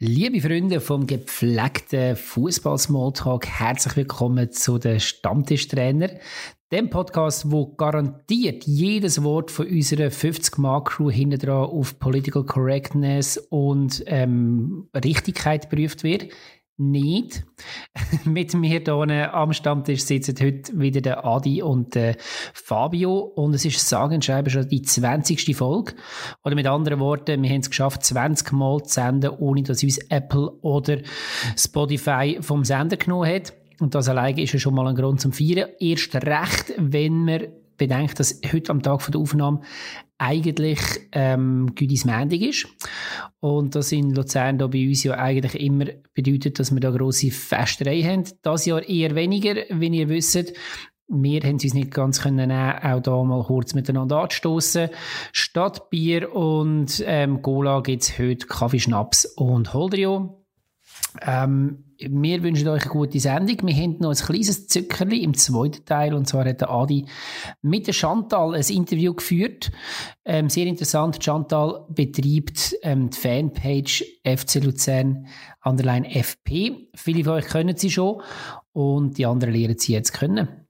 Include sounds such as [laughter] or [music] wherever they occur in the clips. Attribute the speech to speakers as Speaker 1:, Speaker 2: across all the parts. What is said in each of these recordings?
Speaker 1: Liebe Freunde vom gepflegten Fußball-Smalltalk, herzlich willkommen zu den Stammtischtrainer, dem Podcast, wo garantiert jedes Wort von unserer 50-Mark-Crew hinten dran auf Political Correctness und ähm, Richtigkeit geprüft wird nicht. [laughs] Mit mir hier am Stammtisch sitzen heute wieder der Adi und der Fabio und es ist sagen schreiben schon die 20. Folge. Oder mit anderen Worten, wir haben es geschafft, 20 Mal zu senden, ohne dass uns Apple oder Spotify vom Sender genommen hat. Und das alleine ist ja schon mal ein Grund zum Feiern. Erst recht, wenn man bedenkt, dass heute am Tag der Aufnahme eigentlich ähm, Güdis Mendig ist. Und das in Luzern da bei uns ja eigentlich immer bedeutet, dass wir da grosse Festerei haben. Das Jahr eher weniger, wenn ihr wisst. Wir haben es uns nicht ganz können auch da mal kurz miteinander anzustoßen. Statt Bier und ähm, Cola gibt es heute Kaffee, Schnaps und Holdrio. Ähm, wir wünschen euch eine gute Sendung. Wir haben noch ein kleines Zückerli im zweiten Teil. Und zwar hat Adi mit der Chantal ein Interview geführt. Ähm, sehr interessant. Chantal betreibt ähm, die Fanpage FC Luzern Underline FP. Viele von euch können sie schon. Und die anderen lernen sie jetzt kennen.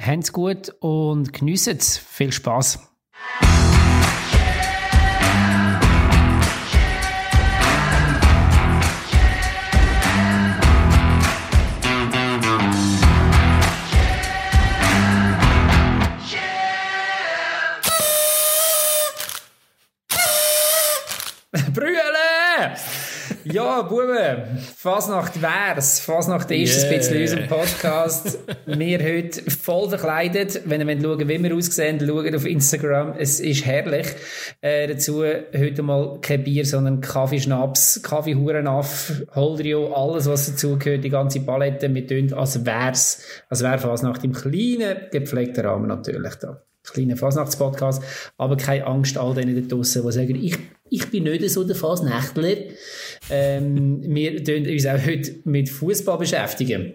Speaker 1: Habt's gut und geniessen es. Viel Spaß. Ja, Buben, Fasnacht wär's. Fasnacht ist yeah. ein bisschen unserem Podcast. [laughs] wir heute voll verkleidet. Wenn ihr schauen wie wir aussehen, schaut auf Instagram. Es ist herrlich. Äh, dazu heute mal kein Bier, sondern Kaffee, Schnaps, Kaffee, Hurenaff, Holdrio, alles was dazugehört, die ganze Palette. Wir tun, als wär's, als wär Fasnacht im kleinen, gepflegten Rahmen natürlich da kleinen Fasnachtspodcast. Aber keine Angst all denen da draussen, die sagen, ich, ich bin nicht so der Fasnächtler. Ähm, [laughs] wir tun uns auch heute mit Fußball beschäftigen.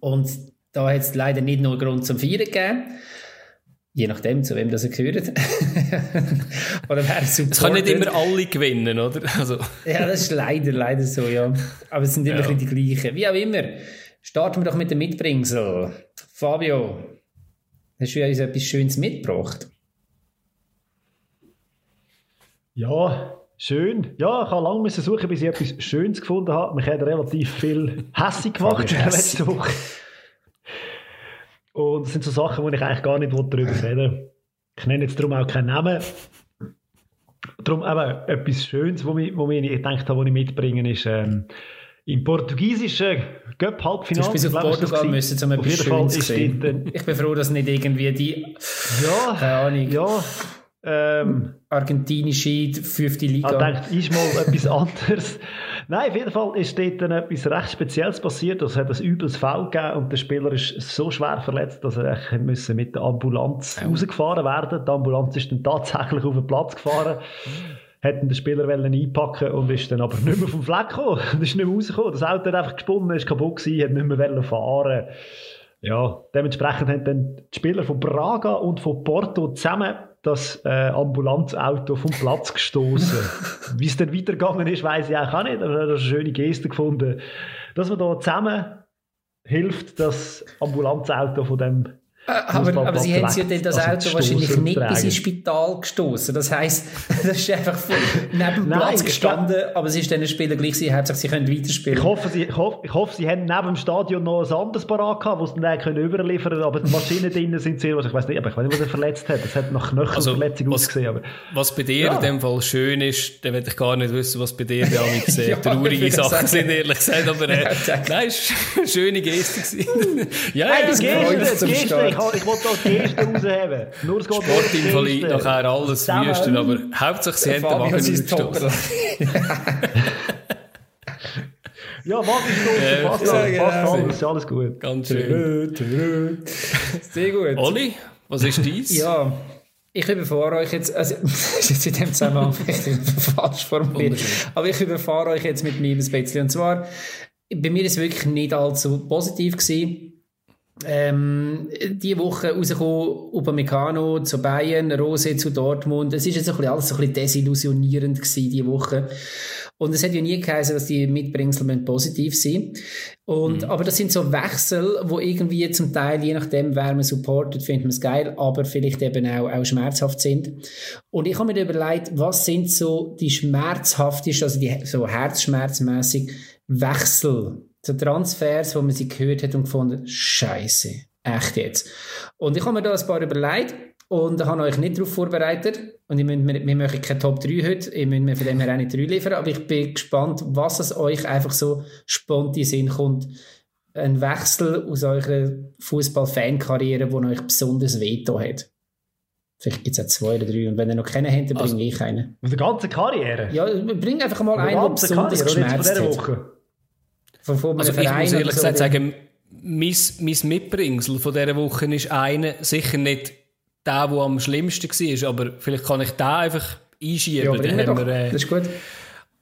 Speaker 1: Und da hat es leider nicht nur Grund zum Feiern gegeben. Je nachdem, zu wem das gehört. [laughs] oder wer Es
Speaker 2: kann nicht immer alle gewinnen, oder? Also.
Speaker 1: ja, das ist leider, leider so, ja. Aber es sind immer ja. die gleichen. Wie auch immer. Starten wir doch mit dem Mitbringsel. Fabio, Hast du uns etwas Schönes mitgebracht?
Speaker 3: Ja, schön. Ja, ich habe lange suchen, bis ich etwas Schönes gefunden habe. Mich hat relativ viel [laughs] hässig gemacht in letzter Woche. Und das sind so Sachen, wo ich eigentlich gar nicht darüber reden. Ich nenne jetzt darum auch keinen Namen. Darum eben etwas Schönes, wo ich, wo ich gedacht habe, was ich mitbringen, ist ähm, im portugiesischen Göpp-Halbfinale.
Speaker 1: Du hast bis auf Portugal müssen, um etwas Schönes zu sehen. Ich bin froh, dass nicht irgendwie die...
Speaker 3: Ja, keine Ahnung. Ja,
Speaker 1: ähm, argentinische fünfte Liga.
Speaker 3: Ich denke, ist mal [laughs] etwas anderes. Nein, auf jeden Fall ist dort dann etwas recht Spezielles passiert. Es hat ein übles Foul gegeben und der Spieler ist so schwer verletzt, dass er müssen mit der Ambulanz oh. rausgefahren werden. Die Ambulanz ist dann tatsächlich auf den Platz gefahren hätten den Spieler einpacken und ist dann aber nicht mehr vom Fleck gekommen. Und ist nicht mehr rausgekommen. Das Auto hat einfach gesponnen, ist kaputt gewesen, hat nicht mehr fahren Ja, dementsprechend haben dann die Spieler von Braga und von Porto zusammen das äh, Ambulanzauto vom Platz gestoßen. [laughs] Wie es dann weitergegangen ist, weiß ich auch nicht, aber ich habe eine schöne Geste gefunden, dass man da zusammen hilft, das Ambulanzauto von dem
Speaker 1: äh, aber, aber sie haben ja dann das also Auto wahrscheinlich nicht tragen. bis ins Spital gestoßen. Das heisst, [laughs] das ist einfach neben dem Platz gestanden, aber es ist dann ein Spieler gleich sie Hauptsache sie können weiterspielen.
Speaker 3: Ich hoffe, sie, ich hoffe, ich hoffe, sie haben neben dem Stadion noch ein anderes Parat gehabt, wo sie dann können überliefern können, aber die Maschinen [laughs] drinnen sind sehr, was ich weiß nicht, aber ich weiß nicht, was er verletzt hat. Das hat nach Knöchelverletzung
Speaker 2: also,
Speaker 3: ausgesehen. Aber.
Speaker 2: Was bei dir ja. in dem Fall schön ist, dann will ich gar nicht wissen, was bei dir [laughs] da sehr ja, traurige Sachen sind, ehrlich gesagt, aber äh, nein, es war eine schöne Geste.
Speaker 3: ja, ja, das Geste, Geste, ich, ich wollte auch die Geste rausheben. Nur
Speaker 2: es geht Sportinvalid, nachher alles wüsten, aber Hauptsache sie haben den Wagen
Speaker 3: ausgestoßen. [laughs] Ja, Wagen ist fast, ja, fast alles, ist alles gut.
Speaker 2: Ganz schön.
Speaker 1: Sehr gut.
Speaker 2: Oli, was ist dies?
Speaker 1: ja, ich überfahre euch jetzt, also, [laughs] das ist jetzt in dem Zusammenhang falsch formuliert, aber ich überfahre euch jetzt mit meinem Spätzle. Und zwar, bei mir ist es wirklich nicht allzu positiv gewesen ähm, die Woche rausgekommen, Upamecano zu Bayern, Rose zu Dortmund. Es ist jetzt ein bisschen alles so ein bisschen desillusionierend gewesen, die Woche. Und es hat ja nie geheißen, dass die Mitbringsel positiv sind. Und, mhm. aber das sind so Wechsel, wo irgendwie zum Teil, je nachdem, wer man supportet, findet man es geil, aber vielleicht eben auch, auch schmerzhaft sind. Und ich habe mir überlegt, was sind so die schmerzhaftesten, also die so herzschmerzmäßig Wechsel, so Transfers, wo man sie gehört hat und gefunden, Scheiße, echt jetzt. Und ich habe mir da ein paar überlegt und habe euch nicht darauf vorbereitet. Und ich müsst, wir, wir machen keine Top 3 heute. Ich müsst mir von dem her auch nicht 3 liefern. Aber ich bin gespannt, was es euch einfach so spontan Sinn kommt. Ein Wechsel aus eurer Fußball-Fan-Karriere, der euch besonders veto hat. Vielleicht gibt es auch zwei oder drei. Und wenn ihr noch keinen habt, dann bringe also, ich einen.
Speaker 3: Aus der ganzen Karriere?
Speaker 1: Ja, bring einfach mal einen, der besonders Karriere, geschmerzt hat. Woche?
Speaker 2: Von, von also ich muss ehrlich gesagt sagen, mein, mein Mitbringsel von dieser Woche ist einer, sicher nicht der, der am schlimmsten war, aber vielleicht kann ich den einfach einschieben. Ja,
Speaker 1: wir, äh, das ist gut.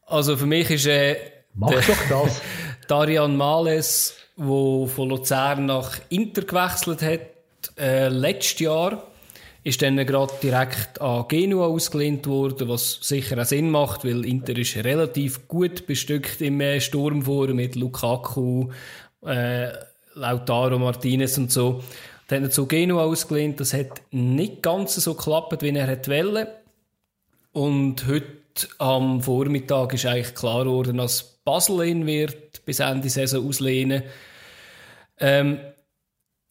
Speaker 2: Also für mich ist äh,
Speaker 3: Mach der, doch das. [laughs]
Speaker 2: Darian Males, der von Luzern nach Inter gewechselt hat, äh, letztes Jahr, ist dann gerade direkt an Genua ausgelehnt worden, was sicher auch Sinn macht, weil Inter ist relativ gut bestückt im äh, Sturm vor mit Lukaku, äh, Lautaro Martinez und so. Dann hat er zu Genua ausgelehnt. Das hat nicht ganz so geklappt, wie er wollte. Und heute am Vormittag ist eigentlich klar geworden, dass Basel ihn wird bis Ende Saison auslehnen. Ähm,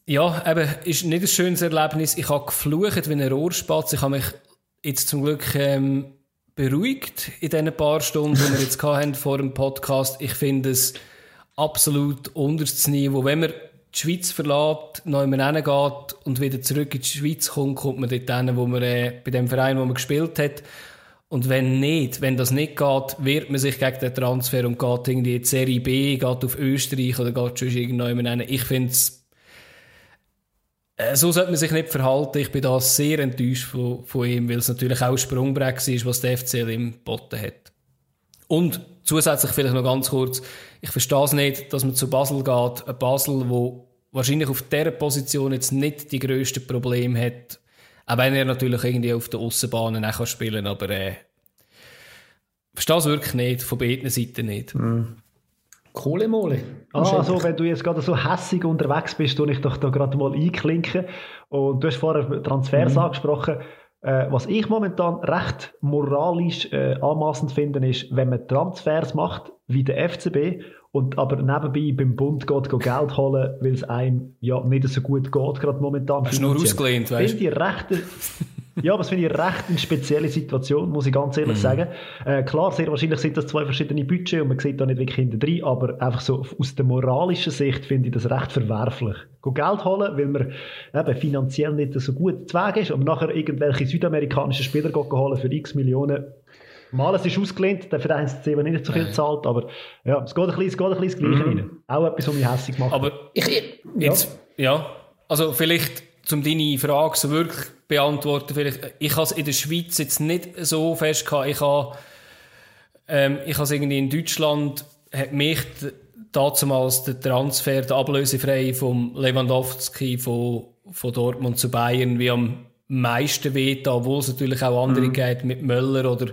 Speaker 2: ja, eben, ist nicht ein schönes Erlebnis. Ich habe geflucht wie ein Rohrspatz. Ich habe mich jetzt zum Glück ähm, beruhigt in diesen paar Stunden, die wir jetzt hatten vor dem Podcast. Ich finde es absolut unterstes Niveau. Wenn man die Schweiz verlässt, neu geht und wieder zurück in die Schweiz kommt, kommt man dort hin, wo man, äh, bei dem Verein, wo man gespielt hat. Und wenn nicht, wenn das nicht geht, wehrt man sich gegen den Transfer und geht irgendwie in die Serie B, geht auf Österreich oder geht schon irgendjemand hin. Ich finde es, so sollte man sich nicht verhalten. Ich bin da sehr enttäuscht von, von ihm, weil es natürlich auch ein Sprungbrett ist, was der FCL im Botten hat. Und zusätzlich vielleicht noch ganz kurz, ich verstehe es nicht, dass man zu Basel geht, ein Basel, wo wahrscheinlich auf dieser Position jetzt nicht die grössten Probleme hat, auch wenn er natürlich irgendwie auf der Aussenbahnen auch spielen kann, aber äh, verstehe es wirklich nicht, von beiden Seiten nicht.
Speaker 1: Mhm. Kohlemole.
Speaker 3: Ah, also, wenn du jetzt gerade so hässig unterwegs bist, tue ich doch da gerade mal einklinken. Und du hast vorher Transfers mhm. angesprochen. Äh, was ich momentan recht moralisch äh, anmaßend finde, ist, wenn man Transfers macht, wie der FCB, und aber nebenbei beim Bund geht, geht Geld holen, weil es einem ja nicht so gut geht, gerade momentan.
Speaker 2: Hast du nur ausgelehnt, weißt
Speaker 3: du? Ja, aber das finde ich recht eine spezielle Situation, muss ich ganz ehrlich mhm. sagen. Äh, klar, sehr wahrscheinlich sind das zwei verschiedene Budgets und man sieht da nicht wirklich hinter drin, aber einfach so aus der moralischen Sicht finde ich das recht verwerflich. Go Geld holen, weil man eben finanziell nicht so gut zu Weg ist, und nachher irgendwelche südamerikanischen Spieler holen für x Millionen. Mal, es ist ausgelehnt, der Verein hat nicht so viel zahlt, aber ja, es geht ein bisschen, es geht ein bisschen das Gleiche mhm. rein. Auch etwas, was mich hässlich macht.
Speaker 2: Aber ich, jetzt, ja. ja, also vielleicht, um deine Frage so wirklich beantworten. Vielleicht, ich habe es in der Schweiz jetzt nicht so fest gehabt. Ich habe, ähm, ich habe es irgendwie in Deutschland, hat mich damals der Transfer, der ablösefrei vom Lewandowski von, von Dortmund zu Bayern wie am meisten weht, obwohl es natürlich auch andere mhm. geht mit Möller oder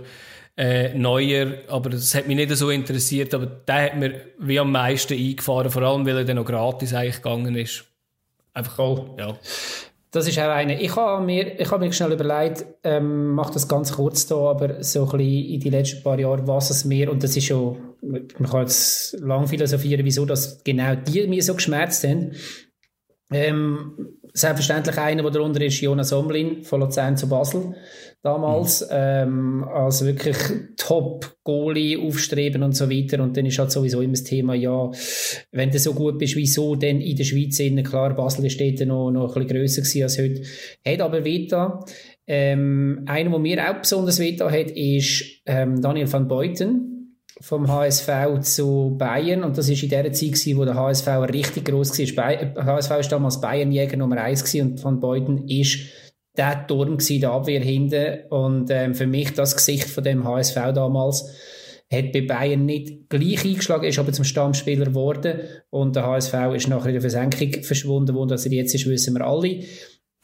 Speaker 2: äh, Neuer, aber das hat mich nicht so interessiert, aber der hat mir wie am meisten eingefahren, vor allem weil er dann noch gratis eigentlich gegangen ist. Einfach, oh. ja.
Speaker 1: Das ist auch eine. Ich habe mir, ich habe mir schnell überlegt, ähm, mache das ganz kurz da, aber so ein bisschen in den letzten paar Jahren, was es mir, und das ist schon, man kann jetzt lang philosophieren, wieso das genau die mir so geschmerzt haben. Ähm, selbstverständlich einer, der darunter ist, Jonas Omlin von Luzern zu Basel damals, mhm. ähm, als wirklich Top-Goalie aufstreben und so weiter. Und dann ist halt sowieso immer das Thema, ja, wenn du so gut bist, wieso denn in der Schweiz? In, klar, Basel ist dort noch, noch ein bisschen grösser gewesen als heute. Hat aber Vita. Ähm, einer, der mir auch besonders Vita hat, ist ähm, Daniel van Beuten vom HSV zu Bayern und das ist in der Zeit gewesen, wo der HSV richtig groß war. HSV war damals Bayernjäger Nummer 1 gewesen und Van Beuten ist der Turm gewesen, der Abwehr hinten. Und ähm, für mich das Gesicht von dem HSV damals hat bei Bayern nicht gleich eingeschlagen, ist aber zum Stammspieler geworden. Und der HSV ist nachher in der Versenkung verschwunden, wo das er jetzt ist, wissen wir alle.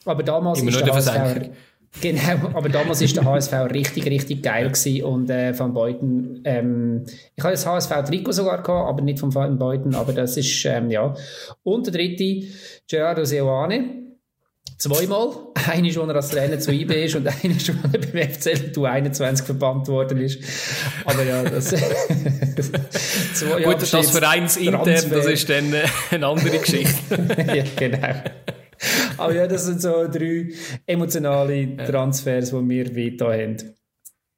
Speaker 1: Aber damals
Speaker 2: Immer ist der HSV... [laughs]
Speaker 1: Genau, aber damals war der HSV richtig, richtig geil gewesen und äh, Van Beuten, ähm, ich habe das HSV-Trikot sogar gehabt, aber nicht von Van Beuten, aber das ist, ähm, ja. Und der dritte, Gerardo Seoane, zweimal. [laughs] Eine schon, als Trainer zu IB ist und eine schon, beim FC du 21 verbannt worden ist. Aber ja, das... [laughs]
Speaker 2: zwei Gut, das Vereinsintern, das ist dann äh, eine andere Geschichte. [laughs]
Speaker 1: ja, genau. Aber ja, das sind so drei emotionale Transfers, die wir weiter haben.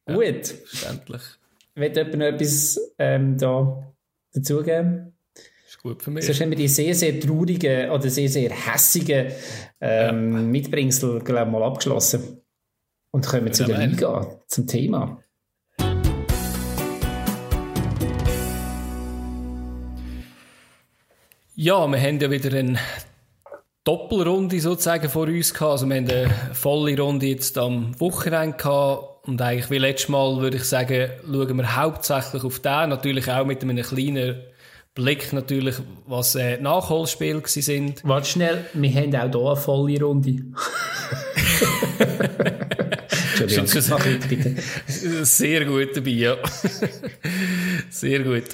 Speaker 1: Ja, Gut.
Speaker 2: Verständlich.
Speaker 1: Wird jemand noch etwas ähm, da dazugeben?
Speaker 2: Gut für mich.
Speaker 1: Sonst haben wir die sehr, sehr traurigen oder sehr, sehr hässigen ähm, ja. Mitbringsel, glaube ich, mal abgeschlossen. Und kommen ja, zu der Liga, zum Thema.
Speaker 2: Ja, wir haben ja wieder einen Doppelrunde sozusagen vor uns gehabt. Also wir haben eine volle Runde jetzt am Wochenende gehabt. Und eigentlich wie letztes Mal würde ich sagen, schauen wir hauptsächlich auf den. Natürlich auch mit einem kleinen Blick natürlich, was äh, Nachholspiele sind.
Speaker 1: Warte schnell, wir haben auch hier eine volle Runde. [laughs]
Speaker 2: Entschuldigung, mach ich bitte. [laughs] Sehr gut dabei, ja. [laughs] Sehr gut.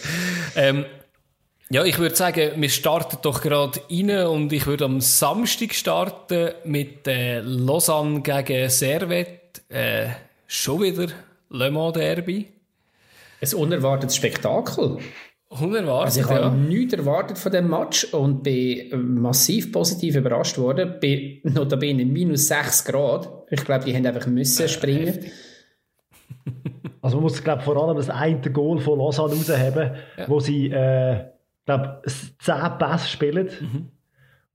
Speaker 2: Ähm, ja, ich würde sagen, wir starten doch gerade rein und ich würde am Samstag starten mit äh, Lausanne gegen Servet. Äh, schon wieder Le Mans Derby.
Speaker 1: Ein unerwartetes Spektakel.
Speaker 2: Unerwartet,
Speaker 1: also ich ja. habe nichts erwartet von dem Match und bin massiv positiv überrascht worden. Bei notabene minus 6 Grad. Ich glaube, die haben einfach müssen äh, springen. [laughs]
Speaker 3: also man muss glaube vor allem das eine Goal von Lausanne rausheben, ja. wo sie äh, glaube, zehn Pässe spielen. Mhm.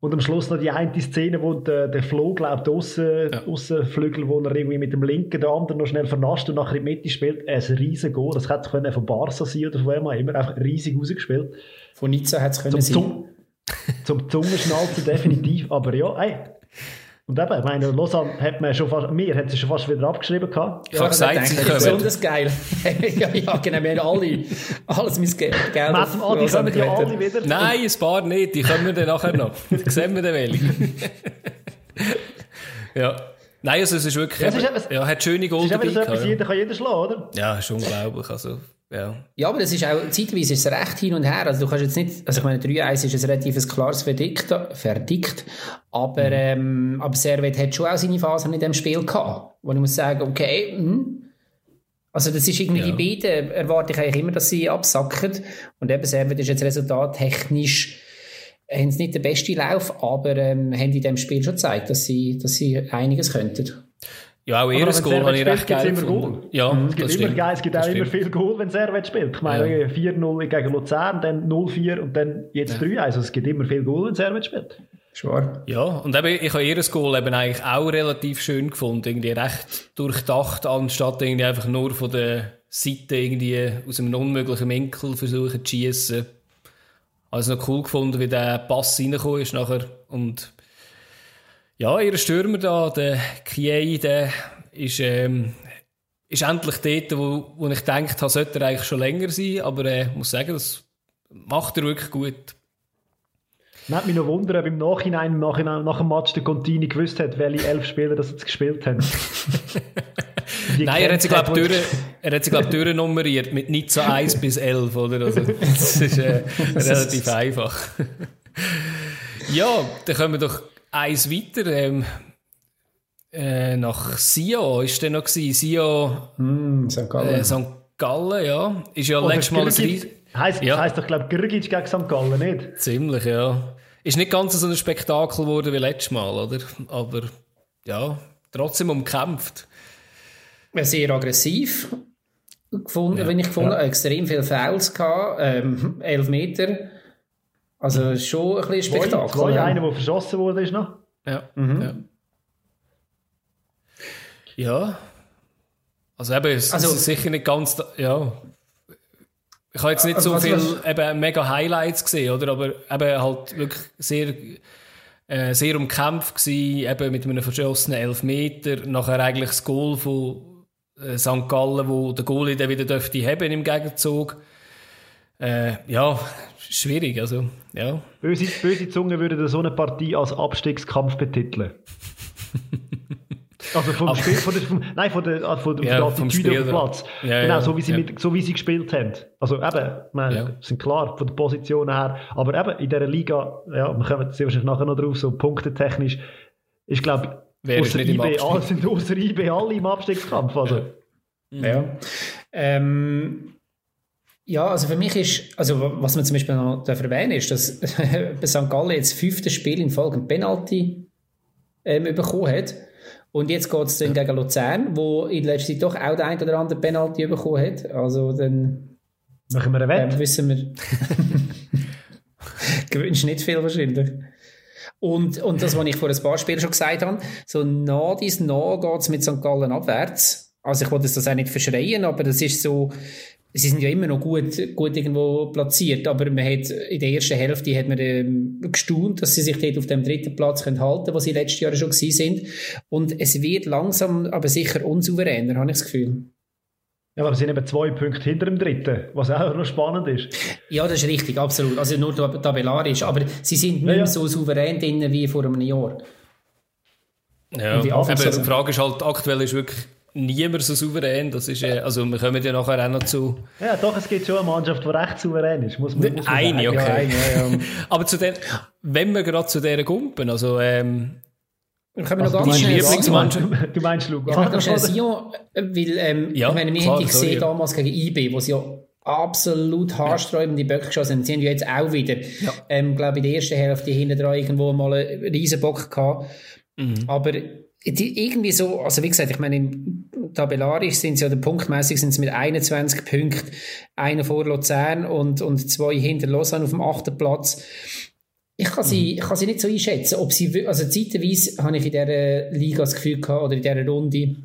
Speaker 3: Und am Schluss noch die eine Szene, wo der, der Flo, glaube ich, aussen, ja. Aussenflügel, wo er irgendwie mit dem linken, der andere noch schnell vernascht und nachher in die Mitte spielt, ein riesen Goal. Das hätte können von Barca sein oder von wem auch immer, einfach riesig rausgespielt.
Speaker 1: Von Nizza hätte es können [laughs]
Speaker 3: zum, sein. Zum, zum Zungenschnalzen definitiv, aber ja, ey, und eben, ich meine, Lausanne hat man schon fast, mir hat sie schon fast wieder abgeschrieben gehabt.
Speaker 2: Ich habe gesagt, sie
Speaker 1: kommen. Besonders geil. [laughs] ja, ja, genau, wir haben alle, alles mein Geld
Speaker 3: auf Adi, die kommen ja alle wieder.
Speaker 2: Nein, ein paar nicht, die kommen wir dann nachher noch. [laughs] Die sehen wir dann welche. [laughs] ja. Nein, also es ist wirklich, ja, es ist eben, ja, hat schöne Gold
Speaker 3: dabei. Es ist eben so etwas, jeder kann jeder schlagen, oder?
Speaker 2: Ja, ist unglaublich, also... Ja.
Speaker 1: ja, aber das ist auch, zeitweise ist es recht hin und her. Also du kannst jetzt nicht, also ich meine, 3-1 ist ein relativ klares Verdikt, Verdikt aber, mhm. ähm, aber Servet hat schon auch seine Phasen in dem Spiel gehabt, wo ich muss sagen, okay, mh. also das ist irgendwie ja. die beiden, erwarte ich eigentlich immer, dass sie absacken und eben Servet ist jetzt Resultat technisch haben sie nicht den besten Lauf, aber ähm, haben in dem Spiel schon gezeigt, dass sie, dass sie einiges könnten.
Speaker 2: Ja, auch ihr Goal habe ich recht geil gefunden.
Speaker 3: Ja, mhm. es gibt, immer, geil, es gibt auch immer viel Goal, wenn Servet spielt. Ich meine, ja. 4-0 gegen Luzern, dann 0-4 und dann jetzt ja. 3 Also es gibt immer viel Goal, wenn Servet spielt.
Speaker 1: Schwar.
Speaker 2: Ja, und eben, ich habe ihr Goal eben eigentlich auch relativ schön gefunden. Irgendwie recht durchdacht, anstatt irgendwie einfach nur von der Seite irgendwie aus einem unmöglichen Winkel versuchen zu schießen. Also noch cool gefunden, wie der Pass reingekommen ist nachher. Und ja, ihr Stürmer da, der Kiei, der ist, ähm, ist endlich dort, wo, wo ich gedacht habe, sollte er eigentlich schon länger sein. Aber äh, ich muss sagen, das macht er wirklich gut.
Speaker 3: Nicht mich noch wundern, ob im Nachhinein, nach, nach dem Match der Contini gewusst hat, welche elf Spieler das jetzt gespielt haben. [laughs]
Speaker 2: Nein, er hat sie, glaube ich, er hat sie, glaub, durchnummeriert mit nicht so 1 bis 11, oder? Also, [laughs] das ist äh, relativ einfach. [laughs] ja, dann kommen wir doch eins weiter. Ähm, äh, nach Sio ist der noch gewesen. Sio,
Speaker 1: mm, St. Gallen. Äh,
Speaker 2: St. Gallen, ja. Ist ja letztes Mal ein
Speaker 3: Heißt, ja. heisst doch, glaube Grgic gegen St. Gallen, nicht?
Speaker 2: Ziemlich, ja. Ist nicht ganz so ein Spektakel geworden wie letztes Mal, oder? Aber ja, trotzdem umkämpft.
Speaker 1: Sehr aggressiv gefunden, ja. wenn ich gefunden ja. extrem viele Fouls gehabt, ähm, elf Meter. Also schon ein bisschen Spektakel.
Speaker 3: Zwei, zwei einer, der verschossen wurde, ist noch.
Speaker 2: Ja. Mhm. ja. Ja. Also eben, es also, ist sicher nicht ganz, ja. Ich habe jetzt nicht also, so viel eben mega Highlights gesehen, oder? Aber eben halt wirklich sehr, äh, sehr umkämpft gewesen, eben mit einem verschossenen Elfmeter. Nachher eigentlich das Goal von äh, St. Gallen, wo der Goalie dann wieder dürfte haben im Gegenzug. Äh, ja, schwierig, also, ja.
Speaker 3: Böse, böse Zunge würde so eine Partie als Abstiegskampf betiteln. Also vom Spiel, von der, vom, nein, von der, ah, von der,
Speaker 2: Ja,
Speaker 3: Attitüde auf dem. Platz.
Speaker 2: Ja,
Speaker 3: genau,
Speaker 2: ja,
Speaker 3: so, wie sie mit, so wie sie gespielt haben. Also eben, wir sind klar von der Position her, aber eben in dieser Liga, ja, wir kommen sehr wahrscheinlich nachher noch drauf, so punktetechnisch, ich glaube, außer IB, alle, [laughs] sind außer IB alle im Abstiegskampf. Also.
Speaker 1: Ja. Ähm, ja, also für mich ist, also wa- was man zum Beispiel noch darf erwähnen ist, dass [laughs] bei St. Gallen jetzt das fünfte Spiel in Folge ein Penalty ähm, bekommen hat. Und jetzt geht es dann gegen Luzern, wo in letzter Zeit doch auch der ein oder andere Penalty bekommen hat. Also dann
Speaker 3: Machen wir eine
Speaker 1: ähm,
Speaker 3: Wette?
Speaker 1: wissen wir. [laughs] [laughs] Gewünscht nicht viel wahrscheinlich. Und, und das, was ich vor ein paar Spielen schon gesagt habe, so nah dies nah geht es mit St. Gallen abwärts. Also ich wollte das auch nicht verschreien, aber das ist so, sie sind ja immer noch gut, gut irgendwo platziert, aber man hat, in der ersten Hälfte hat man ähm, gestaunt, dass sie sich dort auf dem dritten Platz können halten können, wo sie letztes Jahr schon gewesen sind. Und es wird langsam, aber sicher unsouveräner, habe ich das Gefühl.
Speaker 3: Ja, aber wir sind eben zwei Punkte hinter dem dritten, was auch noch spannend ist.
Speaker 1: Ja, das ist richtig, absolut. Also nur tab- tabellarisch. Aber sie sind nicht
Speaker 3: Ja, ja.
Speaker 1: mehr so souverän drin wie vor einem Jahr.
Speaker 2: Ja,
Speaker 1: Anfangssaison.
Speaker 2: die Frage ist halt, aktuell ist wirklich niemand so souverän. Das ist, also wir kommen ja nachher auch noch zu.
Speaker 3: Ja, doch, es gibt schon eine Mannschaft, die recht souverän ist, muss man, muss man
Speaker 2: Eine,
Speaker 3: sagen.
Speaker 2: okay.
Speaker 1: Ja, eine, ja, ja. [laughs]
Speaker 2: Aber zu den, wenn wir gerade zu dieser Gumpen, also ähm,
Speaker 1: Wir können
Speaker 3: Also,
Speaker 1: noch
Speaker 3: du
Speaker 1: ganz
Speaker 3: meinst
Speaker 1: schnell
Speaker 2: Lieblingsmannschaft?
Speaker 3: Du meinst
Speaker 1: Ich
Speaker 3: Lugano?
Speaker 1: ganz schnell Sion, weil, ähm,
Speaker 2: Ja,
Speaker 1: ich meine, wir
Speaker 2: klar,
Speaker 1: haben gesehen
Speaker 2: ja.
Speaker 1: damals gegen IB, wo sie ja absolut haarsträubende Böcke geschossen haben. Sie haben ja jetzt auch wieder, ähm, glaube ich, in der ersten Hälfte hinten dran irgendwo mal einen riesen Bock gehabt.
Speaker 2: Mhm.
Speaker 1: Aber die, irgendwie so, also wie gesagt, ich meine, im tabellarisch sind sie oder punktmäßig sind sie mit 21 Punkten, einer vor Luzern und, und zwei hinter Lausanne auf dem achten Platz. Ich kann, sie, ich kann sie nicht so einschätzen, ob sie, also zeitweise habe ich in dieser Liga das Gefühl gehabt, oder in dieser Runde,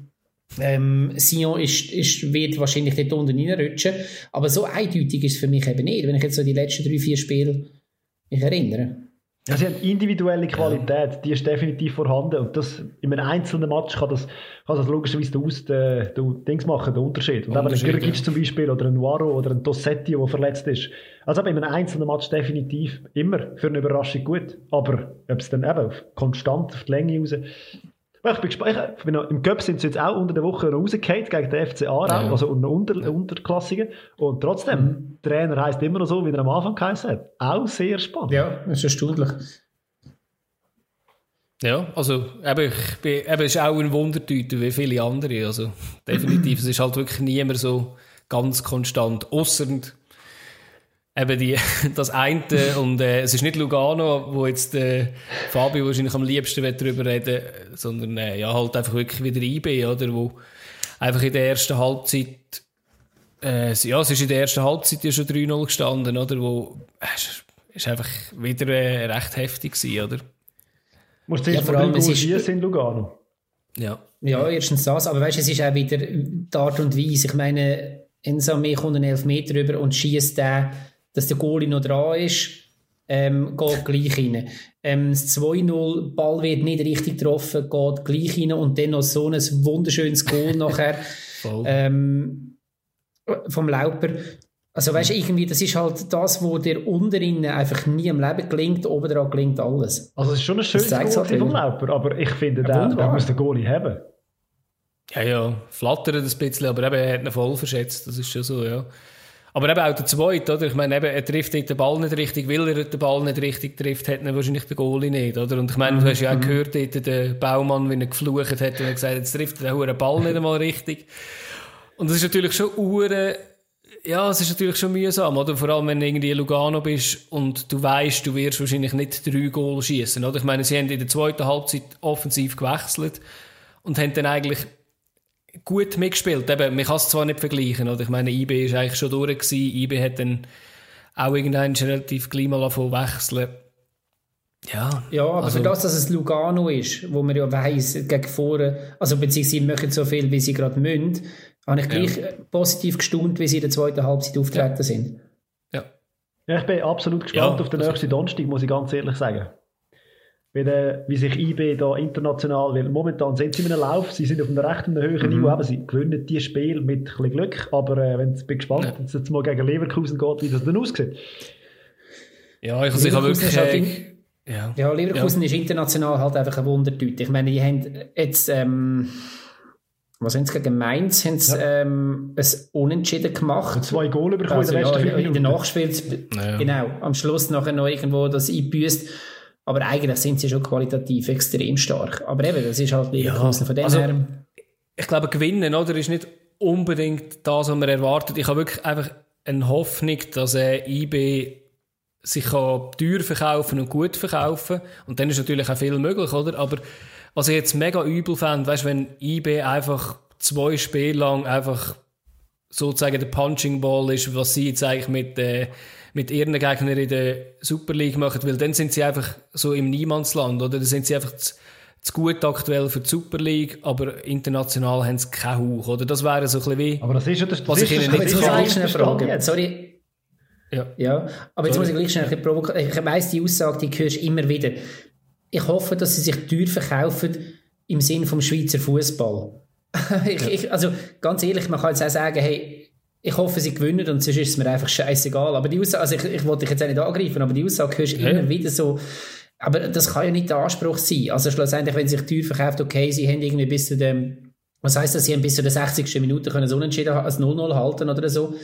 Speaker 1: ähm, Sion ist, ist, wird wahrscheinlich dort unten reinrutschen, aber so eindeutig ist es für mich eben nicht, wenn ich jetzt so die letzten drei, vier Spiele mich erinnere.
Speaker 3: Ja, sie haben individuelle Qualität, die ist definitiv vorhanden. Und das, in einem einzelnen Match kann das, kann das logischerweise Aus, den, den Dings machen, den Unterschied. Und eben ein
Speaker 2: ja.
Speaker 3: zum Beispiel oder ein Nuaro oder ein Dossetti, der verletzt ist. Also eben in einem einzelnen Match definitiv immer für eine Überraschung gut. Aber ob es dann eben auf, konstant auf die Länge raus. Ja, Ich bin gespannt. Ich bin noch, Im Cup sind sie jetzt auch unter der Woche noch rausgefallen gegen den FC Aarau,
Speaker 2: Ja.
Speaker 3: also einen Unter, Unterklassigen. Und trotzdem, der Trainer heisst immer noch so, wie er am Anfang geheißen hat. Auch sehr spannend.
Speaker 1: Ja, das ist erstaunlich.
Speaker 2: ja, also eben, ich bin, eben, es ist auch ein Wundertüte wie viele andere. Also definitiv, es ist halt wirklich niemand so ganz konstant. Ausser eben die, [laughs] das eine und äh, es ist nicht Lugano, wo jetzt äh, Fabio wahrscheinlich am liebsten darüber reden sondern äh, ja, halt einfach wirklich wieder IB, oder, wo einfach in der ersten Halbzeit äh, ja, es ist in der ersten Halbzeit ja schon 3-0 gestanden, oder, wo äh, es ist einfach wieder äh, recht heftig gewesen, oder?
Speaker 3: Musst
Speaker 1: Ja,
Speaker 3: zuerst
Speaker 1: vor allem, es ist-
Speaker 3: in Lugano.
Speaker 2: Ja.
Speaker 1: Ja, erstens das, aber weißt du, es ist auch wieder die Art und Weise. Ich meine, Ensame kommt einen Elfmeter rüber und schießt den, dass der Goalie noch dran ist, ähm, geht gleich rein. Ähm, das 2-0, Ball wird nicht richtig getroffen, geht gleich rein und dann noch so ein wunderschönes Goal [laughs] nachher ähm, vom Lauper. Also weißt du, irgendwie, das ist halt das, wo der unteren einfach nie im Leben gelingt, oben dran gelingt alles.
Speaker 3: Also es ist schon ein schönes Goal
Speaker 1: halt
Speaker 3: vom. Lauper, aber ich finde,
Speaker 1: Ja,
Speaker 3: der, der
Speaker 1: wunderbar.
Speaker 3: muss den Goalie haben.
Speaker 2: Ja, ja, flattert ein bisschen, aber eben, er hat ihn voll verschätzt, das ist schon so, ja. Aber eben auch der Zweite, oder? Ich meine, eben, er trifft den Ball nicht richtig, weil er den Ball nicht richtig trifft, hat ihn wahrscheinlich der Goalie nicht, oder? Und ich meine, du hast ja auch gehört, dort den Baumann, wie er geflucht hat und er gesagt, jetzt trifft er den Ball nicht einmal richtig. Und das ist natürlich schon ure ja, es ist natürlich schon mühsam, oder? Vor allem, wenn du irgendwie Lugano bist und du weißt, du wirst wahrscheinlich nicht drei Goal schießen, oder? Ich meine, sie haben in der zweiten Halbzeit offensiv gewechselt und haben dann eigentlich gut mitgespielt. Eben, man kann es zwar nicht vergleichen, oder? Ich meine, IB ist eigentlich schon durch gewesen. IB hat dann auch irgendwann relativ gleich mal zu wechseln. Ja.
Speaker 1: Ja, aber
Speaker 2: Also-
Speaker 1: für das, dass es Lugano ist, wo man ja weiss, gegen vorne, also beziehungsweise sie machen so viel, wie sie gerade müssen, habe ich gleich äh, positiv gestaunt, wie sie in der zweiten Halbzeit auftreten sind.
Speaker 2: Ja.
Speaker 3: Ja, ich bin absolut gespannt
Speaker 2: Ja,
Speaker 3: auf den
Speaker 2: das
Speaker 3: nächsten Donnerstag, muss ich ganz ehrlich sagen. Wie, der, wie sich IB da international, weil momentan sind sie in einem Lauf, sie sind auf einem recht hohen
Speaker 2: Mhm.
Speaker 3: Niveau, eben, sie gewinnen die Spiel mit ein bisschen Glück, aber äh, wenn, bin gespannt,
Speaker 2: Ja.
Speaker 3: wenn es jetzt mal gegen Leverkusen geht, wie das dann aussieht.
Speaker 2: Ja, ich, also ich habe wirklich,
Speaker 1: ist halt
Speaker 2: äh,
Speaker 1: in- Ja, ja Leverkusen ja. ist international halt einfach ein Wundertüte. Ich meine, die haben jetzt, ähm, was haben sie gegen Mainz? Haben sie ja. ähm, ein Unentschieden gemacht. Und
Speaker 3: zwei Goal bekommen
Speaker 1: also, in der ja, in der Nachspiel. Ja. Genau, am Schluss nachher noch irgendwo das einbüßt. Aber eigentlich sind sie schon qualitativ extrem stark. Aber eben, das ist halt Leverkusen von dem also, her.
Speaker 2: Ich glaube, gewinnen, oder, ist nicht unbedingt das, was man erwartet. Ich habe wirklich einfach eine Hoffnung, dass äh, IB sich kann teuer verkaufen und gut verkaufen und dann ist natürlich auch viel möglich, oder? Aber was ich jetzt mega übel fände, weißt, wenn IB einfach zwei Spiele lang einfach sozusagen der Punching Ball ist, was sie jetzt eigentlich mit, äh, mit ihren Gegnern in der Super League machen, weil dann sind sie einfach so im Niemandsland, oder? Dann sind sie einfach zu, zu gut aktuell für die Super League, aber international haben sie keinen Hauch, oder? Das wäre so ein bisschen wie...
Speaker 3: Aber das ist ja das,
Speaker 1: was ich ihnen nicht sagen Sorry, ja. ja. Aber jetzt Sorry. muss ich gleich schnell ein provozieren. Ich weiss, die Aussage, die hörst du immer wieder. Ich hoffe, dass sie sich teuer verkaufen im Sinn vom Schweizer Fußball. [laughs] ja. also, ganz ehrlich, man kann jetzt auch sagen, hey, ich hoffe, sie gewinnen und sonst ist es mir einfach scheißegal. Aber die Aussage, also ich, ich wollte dich jetzt auch nicht angreifen, aber die Aussage hörst du ja. immer wieder so. Aber das kann ja nicht der Anspruch sein. Also schlussendlich, wenn sich teuer verkauft, okay, sie haben irgendwie bis zu dem, was heisst das, sie haben bis zu der 60. Minute können so unentschieden als 0-0 halten oder so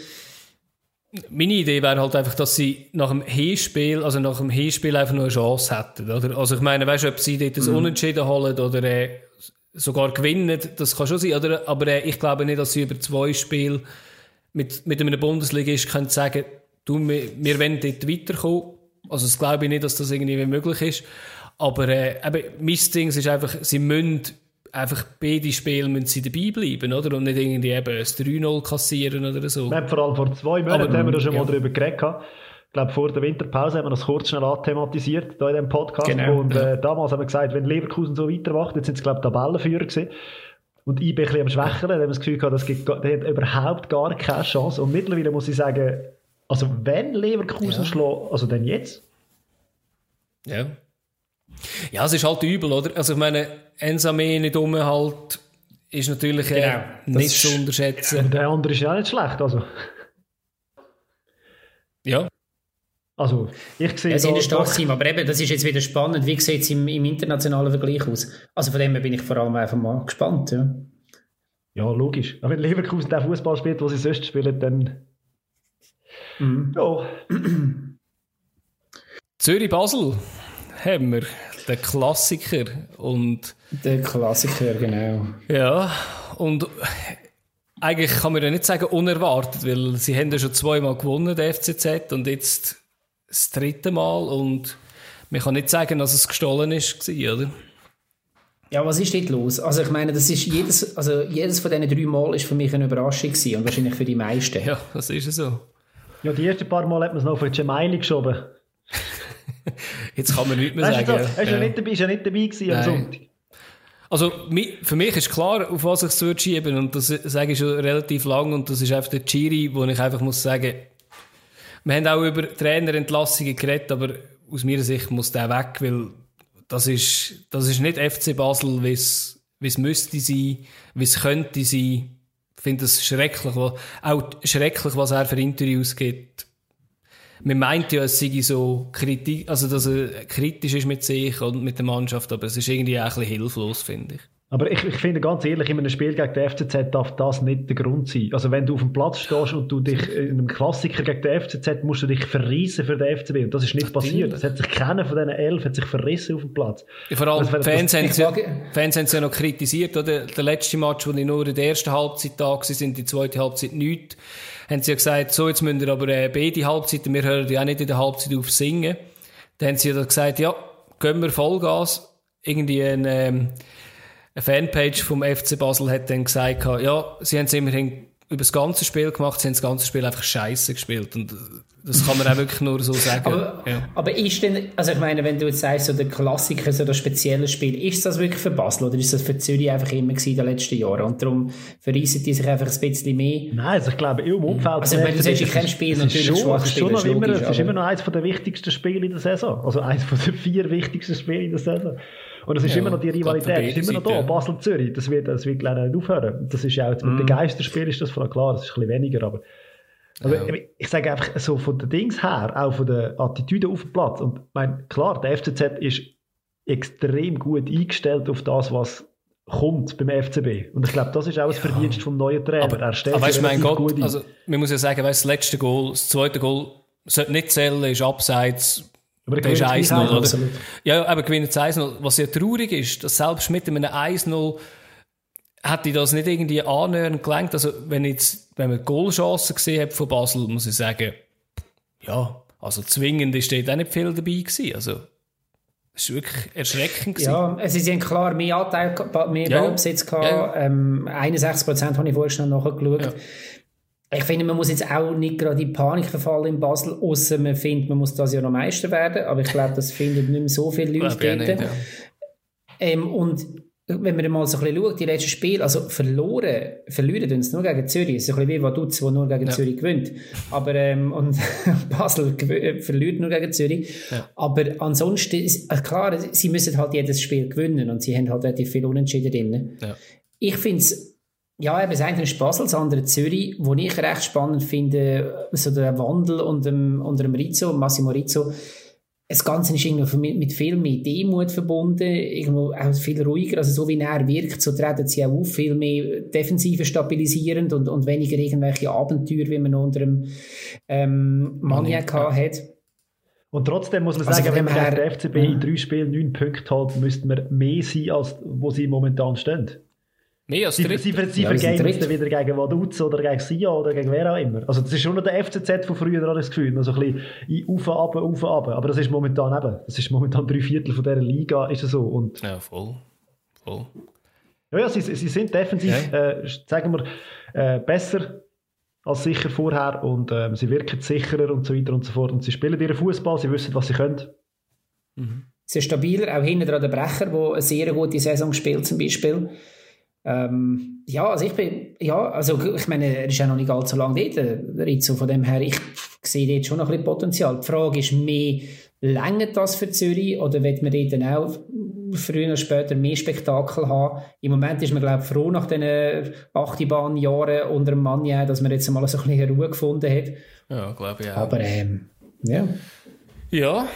Speaker 2: meine Idee wäre halt einfach, dass sie nach dem Hinspiel, also nach dem Hinspiel einfach nur eine Chance hätten, oder? Also ich meine, weißt du, ob sie dort das mhm. Unentschieden holen oder äh, sogar gewinnen, das kann schon sein, oder? Aber äh, ich glaube nicht, dass sie über zwei Spiele mit, mit einem Bundesligist können sagen, du, wir, wir wollen dort weiterkommen. Also das glaube ich nicht, dass das irgendwie möglich ist. Aber äh, eben, mein Ding ist einfach, sie müssen einfach beide Spiele müssen sie dabei bleiben, oder? Und nicht irgendwie eben ein 3-0 kassieren oder so.
Speaker 3: Wir haben vor allem vor zwei Monaten Aber, haben wir da schon ja. mal darüber geredet. Ich glaube, vor der Winterpause haben wir das kurz schnell thematisiert hier in diesem Podcast. Genau, und äh, damals haben wir gesagt, wenn Leverkusen so weitermacht, jetzt sind es, glaube ich, Tabellenführer gewesen. Und ich bin ein bisschen am Schwächeren, da haben wir das Gefühl gehabt, das gibt, der hat überhaupt gar keine Chance. Und mittlerweile muss ich sagen, also wenn Leverkusen ja. schlägt, also dann jetzt.
Speaker 2: Ja. Ja, es ist halt übel, oder? Also ich meine, Ensame nicht um halt ist natürlich äh, genau, nicht zu unterschätzen.
Speaker 3: Und der andere ist ja nicht schlecht, also.
Speaker 2: Ja.
Speaker 3: Also, ich sehe.
Speaker 1: Es ist ein starkes Team, aber eben, das ist jetzt wieder spannend. Wie sieht es im, im, internationalen Vergleich aus? Also, von dem her bin ich vor allem einfach mal gespannt. Ja,
Speaker 3: ja logisch. Aber wenn Leverkusen den Fußball spielt, wo sie sonst spielen, dann. Mhm. Ja.
Speaker 2: Zürich-Basel haben wir den Klassiker und
Speaker 1: der Klassiker genau
Speaker 2: ja und eigentlich kann man ja nicht sagen unerwartet, weil sie haben ja schon zweimal gewonnen der FCZ und jetzt das dritte Mal und man kann nicht sagen, dass es gestohlen ist, oder?
Speaker 1: Ja, was ist dort los? Also ich meine, das ist jedes, also jedes von diesen drei Mal ist für mich eine Überraschung gewesen und wahrscheinlich für die meisten.
Speaker 2: Ja, das ist so.
Speaker 3: Ja, die ersten paar Mal hat man es noch auf die Gemeinde geschoben. [laughs]
Speaker 2: Jetzt kann man nichts mehr
Speaker 3: weißt
Speaker 2: sagen.
Speaker 3: Du, hast ja. nicht dabei, ja nicht dabei gewesen am Sonntag.
Speaker 2: Also für mich ist klar, auf was ich es schieben und das sage ich schon relativ lang und das ist einfach der Chiri, wo ich einfach muss sagen, wir haben auch über Trainerentlassungen geredet, aber aus meiner Sicht muss der weg, weil das ist, das ist nicht FC Basel, wie es, müsste sein, wie es könnte sein. Ich finde es schrecklich, auch schrecklich, was er für Interviews gibt man meint ja, es sei so kritisch, also dass er kritisch ist mit sich und mit der Mannschaft, aber es ist irgendwie auch ein bisschen hilflos, finde ich.
Speaker 3: Aber ich, ich, finde ganz ehrlich, in einem Spiel gegen den FCZ darf das nicht der Grund sein. Also wenn du auf dem Platz stehst und du dich in einem Klassiker gegen den FCZ musst du dich verrissen für den FCB. Und das ist nicht Natürlich. passiert. Es hat sich keiner von diesen elf hat sich verrissen auf dem Platz.
Speaker 2: Ja, vor allem also, Fans, haben ja, Fans haben es ja noch kritisiert. Oder? Der letzte Match, wo die nur in der ersten Halbzeit da waren, sind die zweite Halbzeit nichts haben sie ja gesagt, so, jetzt müssen wir aber äh, beide Halbzeiten, wir hören ja auch nicht in der Halbzeit auf singen. Dann haben sie ja gesagt, ja, gehen wir Vollgas. Irgendwie ein, ähm, eine Fanpage vom FC Basel hat dann gesagt, ja, sie haben es immerhin über das ganze Spiel gemacht, sie haben das ganze Spiel einfach scheiße gespielt. Und das kann man auch wirklich nur so sagen.
Speaker 1: Aber, ja. aber ist denn, also ich meine, wenn du jetzt sagst, so der Klassiker, so das spezielle Spiel, ist das wirklich für Basel oder ist das für Zürich einfach immer gewesen in den letzten Jahren? Und darum verreissen die sich einfach ein bisschen mehr?
Speaker 3: Nein, also ich glaube, im Umfeld.
Speaker 1: Also, wenn du sagst, ich kenne Spiel natürlich
Speaker 3: schon, schwach ist schon noch immer, Es ist immer noch eines der wichtigsten Spiele in der Saison. Also eines der vier wichtigsten Spiele in der Saison. Und es ist ja, immer noch die Rivalität, ist immer noch da, Basel-Zürich, das wird, das wird leider nicht aufhören. Das ist auch, mit mm. den Geisterspielen ist das klar, das ist ein bisschen weniger, aber Aber ja. ich sage einfach so von den Dings her, auch von der Attitüde auf dem Platz. Und mein, klar, der FCZ ist extrem gut eingestellt auf das, was kommt beim FCB. Und ich glaube, das ist auch das ja. Verdienst vom neuen Trainer.
Speaker 2: Aber, er stellt aber weißt, mein Gott, also, man muss ja sagen, weißt, das letzte Goal, das zweite Goal, sollte nicht zählen, ist abseits. Aber der ist 1-0, oder? Ja, aber gewinnt 1-0. Was ja traurig ist, dass selbst mit einem 1-0 hätte ich das nicht irgendwie annähernd gelenkt. Also, wenn jetzt, wenn man Goalchancen gesehen hat von Basel, muss ich sagen, ja, also zwingend ist dort auch nicht viel dabei gewesen. Also, es war wirklich erschreckend.
Speaker 1: Gewesen. Ja, es ist klar mehr Anteil, mehr ja, Ballbesitz gehabt. Ja. Ähm, 61 Prozent habe ich vorher schon nachgeschaut. Ja. Ich finde, man muss jetzt auch nicht gerade in Panik verfallen in Basel, außer man findet, man muss das ja noch Meister werden. Aber ich glaube, das finden nicht mehr so viele Leute dort. Nicht, ja. ähm, und wenn man mal so ein bisschen schaut, die letzten Spiele, also verloren, verlieren uns nur gegen Zürich. Es ist ein bisschen wie Vaduz, der nur gegen ja. Zürich gewinnt. Aber, ähm, und [laughs] Basel äh, verliert nur gegen Zürich. Ja. Aber ansonsten, ist, äh, klar, sie müssen halt jedes Spiel gewinnen und sie haben halt relativ viel Unentschieden drin. Ja. Ich finde es, ja, eben das eine ist Basel, das andere Zürich, wo ich recht spannend finde, so der Wandel unter dem, unter dem Rizzo, Massimo Rizzo, das Ganze ist irgendwie mit, mit viel mehr Demut verbunden, irgendwo auch viel ruhiger, also so wie er wirkt, so treten sie auch auf, viel mehr defensive stabilisierend und, und weniger irgendwelche Abenteuer, wie man unter dem ähm, Maniac ja. hat.
Speaker 3: Und trotzdem muss man also sagen, wenn man der FCB in drei Spielen neun Punkte hat, müsste man mehr sein, als wo sie momentan stehen.
Speaker 2: Mehr als
Speaker 3: sie, sie, sie, sie ja, vergeben es dann wieder gegen Vaduz oder gegen Sia oder gegen wer auch immer. Also das ist schon noch der FCZ von früher, habe ich das Gefühl. Also ein bisschen auf, ab, auf, ab. Aber das ist momentan eben, das ist momentan drei Viertel von dieser Liga, ist es so. Und
Speaker 2: ja, voll. voll.
Speaker 3: Ja, ja sie, sie sind defensiv, ja. äh, sagen wir, äh, besser als sicher vorher und äh, sie wirken sicherer und so weiter und so fort. Und sie spielen ihren Fußball, sie wissen, was sie können.
Speaker 1: Mhm. Sie sind stabiler, auch hinten dran der Brecher, der eine sehr gute Saison spielt zum Beispiel. Ähm, ja, also ich bin, ja, also ich meine, er ist ja noch nicht allzu lange dort, Rizzo, von dem her, ich sehe dort schon noch ein bisschen Potenzial. Die Frage ist mehr, länger das für Zürich oder wird man dort dann auch früher oder später mehr Spektakel haben? Im Moment ist man, glaube ich, froh nach diesen Achterbahnjahren unter dem Mann, dass man jetzt mal so ein bisschen Ruhe gefunden hat.
Speaker 2: Ja, glaube ich auch.
Speaker 1: Aber, ähm, ja.
Speaker 2: Ja,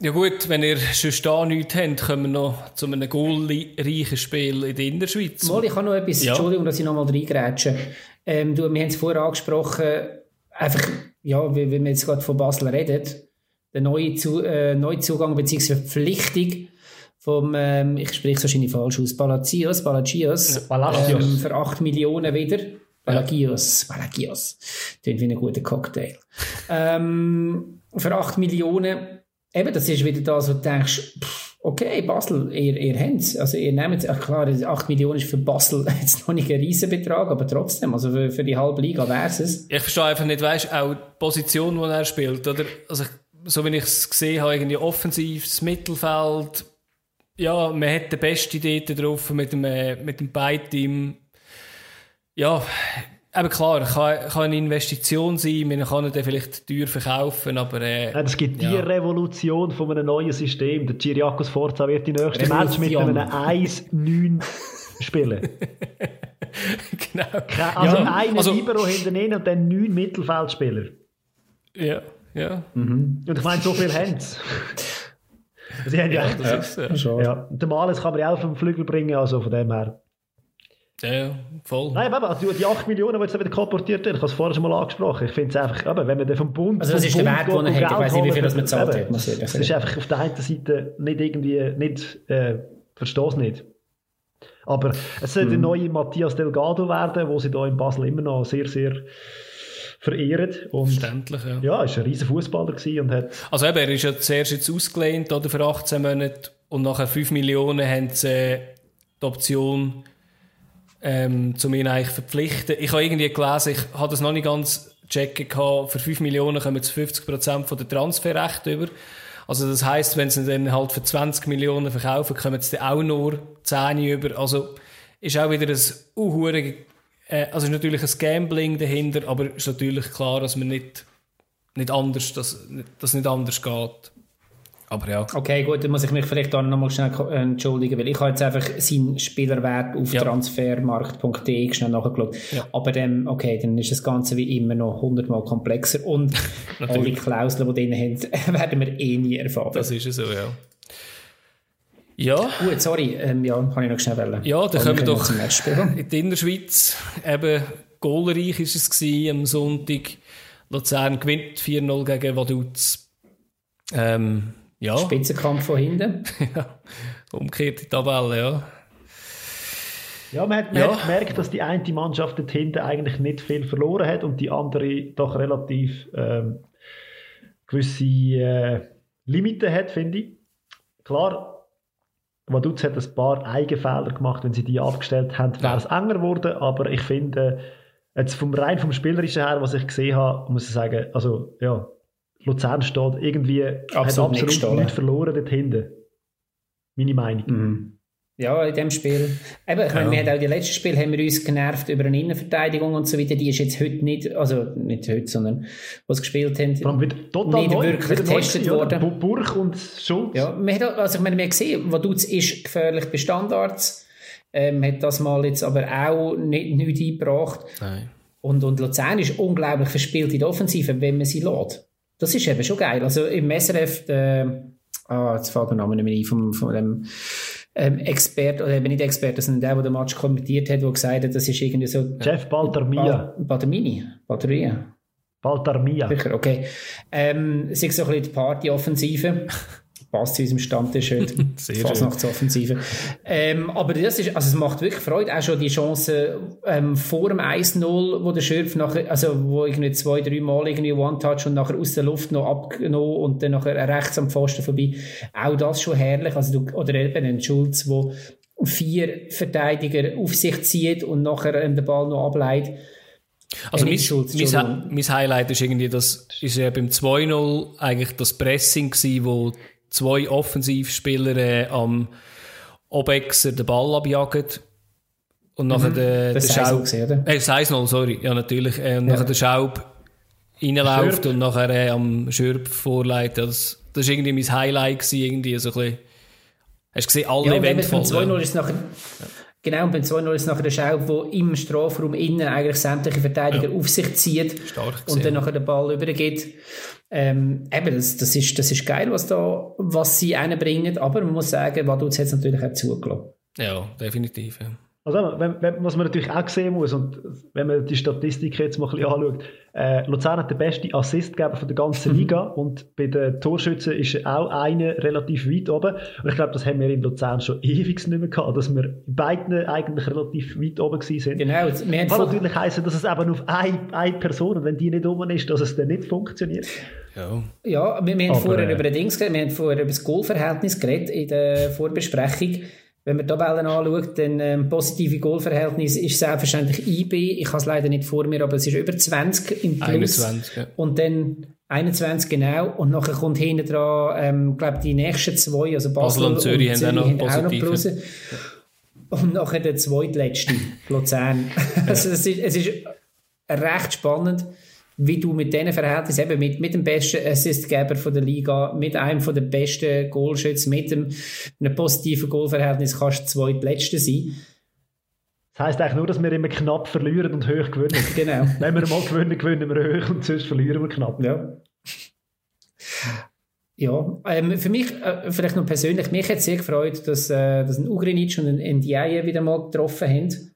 Speaker 2: ja gut, wenn ihr schon da nichts habt, kommen wir noch zu einem goalreichen Spiel in der Innerschweiz.
Speaker 1: Mal, ich habe noch etwas, ja. Entschuldigung, dass ich noch mal reingrätsche. Ähm, du, wir haben es vorher angesprochen, einfach, ja, wie, wie wir jetzt gerade von Basel reden, der neue Zu äh, Neuzugang bzw. Verpflichtung vom, ähm, ich spreche es wahrscheinlich falsch aus, Palacios, Palacios, ähm, für 8 Millionen wieder. Palagios, Palagios. Klingt wie ein guter Cocktail. ähm, für 8 Millionen eben, das ist wieder das, wo du denkst, okay, Basel, ihr, ihr habt. Also ihr nehmt es, klar, 8 Millionen ist für Basel [laughs] jetzt noch nicht ein Riesenbetrag, aber trotzdem, also für, für die halbe Liga wäre es.
Speaker 2: Ich verstehe einfach nicht, weißt auch die Position, die er spielt, oder? Also, so wie ich es gesehen habe, irgendwie offensiv, das Mittelfeld, ja, man hat die beste Idee drauf mit dem, äh, mit dem Beiteam. Ja, aber klar, kann, kann eine Investition sein, man kann ihn vielleicht teuer verkaufen, aber... Äh,
Speaker 3: ja, es gibt ja. die Revolution von einem neuen System. Der Chiriakos Forza wird die nächste Match mit einem 1-9 spielen. [laughs]
Speaker 2: genau.
Speaker 3: Also ja, einen also, Libero hinten und dann neun Mittelfeldspieler.
Speaker 2: Ja, ja.
Speaker 3: Mhm. Und ich meine, so viel haben sie. [laughs] Sie haben ja, ja, das ist, ja. ja. Der Males kann man ja auch vom Flügel bringen, also von dem her.
Speaker 2: Ja, voll.
Speaker 3: Nein, aber also die 8 Millionen, die jetzt wieder kolportiert werden, ich habe es vorher schon mal angesprochen. Ich finde es einfach, aber wenn man den vom Bund.
Speaker 1: Also, das ist
Speaker 3: Bund
Speaker 1: der Wert, den er hat. Ich weiß nicht, wie viel das man zahlt
Speaker 3: hat. Es ist einfach auf der einen Seite nicht irgendwie, nicht, äh, verstehe es nicht. Aber es soll mhm. der neue Matthias Delgado werden, wo sie da in Basel immer noch sehr, sehr verehren. Und
Speaker 2: Verständlich, ja.
Speaker 3: Ja, er war ein riesen Fußballer und hat...
Speaker 2: Also eben, er ist ja zuerst jetzt ausgelehnt oder für 18 Monate und nachher 5 Millionen haben sie äh, die Option ähm, zu mir eigentlich verpflichten. Ich habe irgendwie gelesen, ich habe das noch nicht ganz checken für 5 Millionen kommen zu 50% von der Transferrechte über. Also das heisst, wenn sie dann halt für 20 Millionen verkaufen, kommen sie dann auch nur 10 über. Also ist auch wieder ein unhure, äh, also ist natürlich ein Gambling dahinter, aber ist natürlich klar, dass man nicht, nicht anders, dass das nicht anders geht. Aber ja.
Speaker 1: Okay, gut, dann muss ich mich vielleicht da nochmal schnell entschuldigen, weil ich habe jetzt einfach seinen Spielerwert auf ja. transfermarkt.de schnell nachgeschaut. Ja. Aber dann, okay, dann ist das Ganze wie immer noch hundertmal komplexer und [laughs] alle Klauseln, die drin haben, [laughs] werden wir eh nie erfahren.
Speaker 2: Das ist so, ja. Ja.
Speaker 1: Gut, sorry, ähm, ja, kann ich noch schnell wählen.
Speaker 2: Ja, dann kommen wir doch [laughs] in die Innerschweiz. Eben, goalreich war es gewesen, am Sonntag. Luzern gewinnt 4-0 gegen Vaduz. Ähm, ja.
Speaker 1: Spitzenkampf von hinten. [laughs]
Speaker 2: ja, umgekehrte Tabelle, ja.
Speaker 3: Ja, man hat, man ja. hat gemerkt, dass die eine Mannschaft dort hinten eigentlich nicht viel verloren hat und die andere doch relativ ähm, gewisse äh, Limiten hat, finde ich. Klar, Vaduz hat ein paar Eigenfehler gemacht, wenn sie die abgestellt haben, wäre es enger geworden, aber ich finde, jetzt vom rein vom Spielerischen her, was ich gesehen habe, muss ich sagen, also ja, Luzern steht irgendwie, absolut hat absolut nichts verloren dort hinten. Meine Meinung.
Speaker 1: Mhm. Ja, in dem Spiel. Eben, ich ja. meine, wir haben auch die letzten Spiel haben wir uns genervt über eine Innenverteidigung und so weiter. Die ist jetzt heute nicht, also nicht heute, sondern was gespielt haben, nicht neu, wirklich getestet worden.
Speaker 3: Burg und Schulz.
Speaker 1: Ja, man hat, also ich meine, wir haben gesehen, Vaduz ist gefährlich bei Standards. Ähm, hat das mal jetzt aber auch nicht, nicht eingebracht. Nein. Und, und Luzern ist unglaublich verspielt in der Offensive, wenn man sie lädt. Das ist eben schon geil. Also im SRF, der, ah, jetzt fällt der Name nicht mehr ein, von, von dem ähm, Experte, oder eben nicht Experte, sondern der, der den Match kommentiert hat, der gesagt hat, das ist irgendwie so...
Speaker 3: Jeff Baltermia.
Speaker 1: Baltermini? Balteria?
Speaker 3: Baltermia.
Speaker 1: Sicher, okay. Ähm, es ist so ein bisschen die Party-Offensive passt zu unserem Stammtisch heute. [laughs] Fasnachtsoffensive. Ähm, aber das ist, also es macht wirklich Freude. Auch schon die Chance ähm, vor dem 1-0, wo der Schürf nachher, also wo irgendwie zwei, drei Mal irgendwie One-Touch und nachher aus der Luft noch abgenommen und dann nachher rechts am Pfosten vorbei. Auch das schon herrlich. Also du, oder eben ein Schulz, wo vier Verteidiger auf sich zieht und nachher ähm, den Ball noch ableitet.
Speaker 2: Also mein, Schulz, mein, mein Highlight ist irgendwie, das ist ja beim 2-0 eigentlich das Pressing gewesen, wo zwei Offensivspieler äh, am Obexer den Ball abjagen. Und nachher mhm. der,
Speaker 1: der Schaub. Äh,
Speaker 2: das 1-0, sorry. Ja, natürlich. Äh, und ja. nachher der Schaub reinläuft und nachher äh, am Schürp vorleitet. Das, das war irgendwie mein Highlight. Gewesen, irgendwie so ein bisschen. Hast du gesehen, alle ja, Events voll. 2-0
Speaker 1: ist nachher... Ja. Genau, und beim 2-0 ist nachher der Schaub, der im Strafraum innen eigentlich sämtliche Verteidiger ja. auf sich zieht und dann nachher den Ball übergeht. Ähm, eben, das, das, ist, das ist geil, was, da, was sie einbringen, aber man muss sagen, Vaduz hat es natürlich auch zugelassen.
Speaker 2: Ja, definitiv. Ja.
Speaker 3: Also, wenn, wenn, was man natürlich auch sehen muss, und wenn man die Statistik jetzt mal ein bisschen anschaut, äh, Luzern hat den besten Assistgeber von der ganzen mhm. Liga und bei den Torschützen ist auch einer relativ weit oben. Und ich glaube, das haben wir in Luzern schon ewig nicht mehr gehabt, dass wir beiden eigentlich relativ weit oben gewesen sind.
Speaker 1: Genau.
Speaker 3: Wir Kann natürlich heißen, dass es eben auf eine, eine Person, und wenn die nicht oben ist, dass es dann nicht funktioniert.
Speaker 1: Ja, ja wir, wir haben vorher äh, über, Dings geredet, wir haben vorher über das Goalverhältnis geredet in der Vorbesprechung. Wenn man die Tabellen anschaut, dann ähm, positive Goalverhältnis ist selbstverständlich IB. Ich habe es leider nicht vor mir, aber es ist über 20 im Plus.
Speaker 2: 21, ja.
Speaker 1: Und dann 21 genau. Und nachher kommt hinten dran, ähm, glaube die nächsten zwei, also Basel, Basel und Zürich, und Zürich haben auch noch Plus. Ja. Und nachher der zweitletzte, [laughs] Luzern. also es ist, es ist recht spannend wie du mit diesen Verhältnissen, eben mit, mit dem besten Assistgeber von der Liga, mit einem von den besten Goalschützen, mit dem, einem positiven Goalverhältnis kannst du zweitletzter sein.
Speaker 3: Das heisst eigentlich nur, dass wir immer knapp verlieren und hoch gewinnen. [laughs]
Speaker 1: genau.
Speaker 3: Wenn wir mal gewinnen, gewinnen wir hoch und sonst verlieren wir knapp.
Speaker 1: Ja. Ja, ähm, für mich, äh, vielleicht noch persönlich, mich hat sehr gefreut, dass, äh, dass ein Ugrinic und ein Ndiaye wieder mal getroffen haben.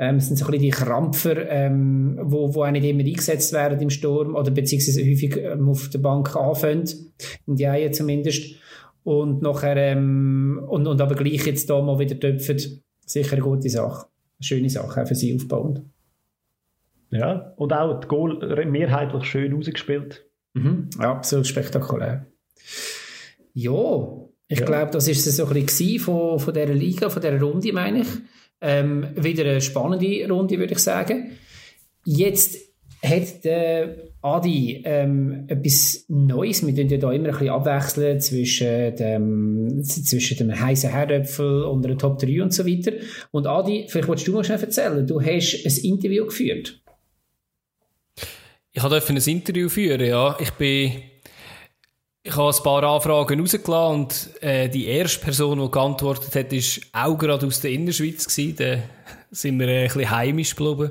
Speaker 1: Ähm, es sind so ein bisschen die Krampfer, ähm, wo, wo auch nicht immer eingesetzt werden im Sturm oder beziehungsweise häufig ähm, auf der Bank anfangen, in die Eier zumindest. Und nachher, ähm, und, und aber gleich jetzt da mal wieder töpfen, sicher eine gute Sache. Eine schöne Sache auch für sie aufbauend.
Speaker 3: Ja, und auch das Goal mehrheitlich schön rausgespielt.
Speaker 1: Mhm. Ja, absolut spektakulär. Ja, ich ja. glaube, das ist es so ein bisschen von, von dieser Liga, von dieser Runde, meine ich. Ähm, wieder eine spannende Runde, würde ich sagen. Jetzt hat der Adi ähm, etwas Neues. Wir tun ja da immer ein bisschen abwechseln zwischen dem, zwischen dem heißen Herdöpfel und der Top 3 und so weiter. Und Adi, vielleicht wolltest du mal schnell erzählen, du hast ein Interview geführt.
Speaker 2: Ich durfte ein Interview führen, ja. Ich bin ich habe ein paar Anfragen rausgelassen und äh, die erste Person, die geantwortet hat, ist auch gerade aus der Innerschweiz gewesen. Da sind wir äh, ein bisschen heimisch geblieben.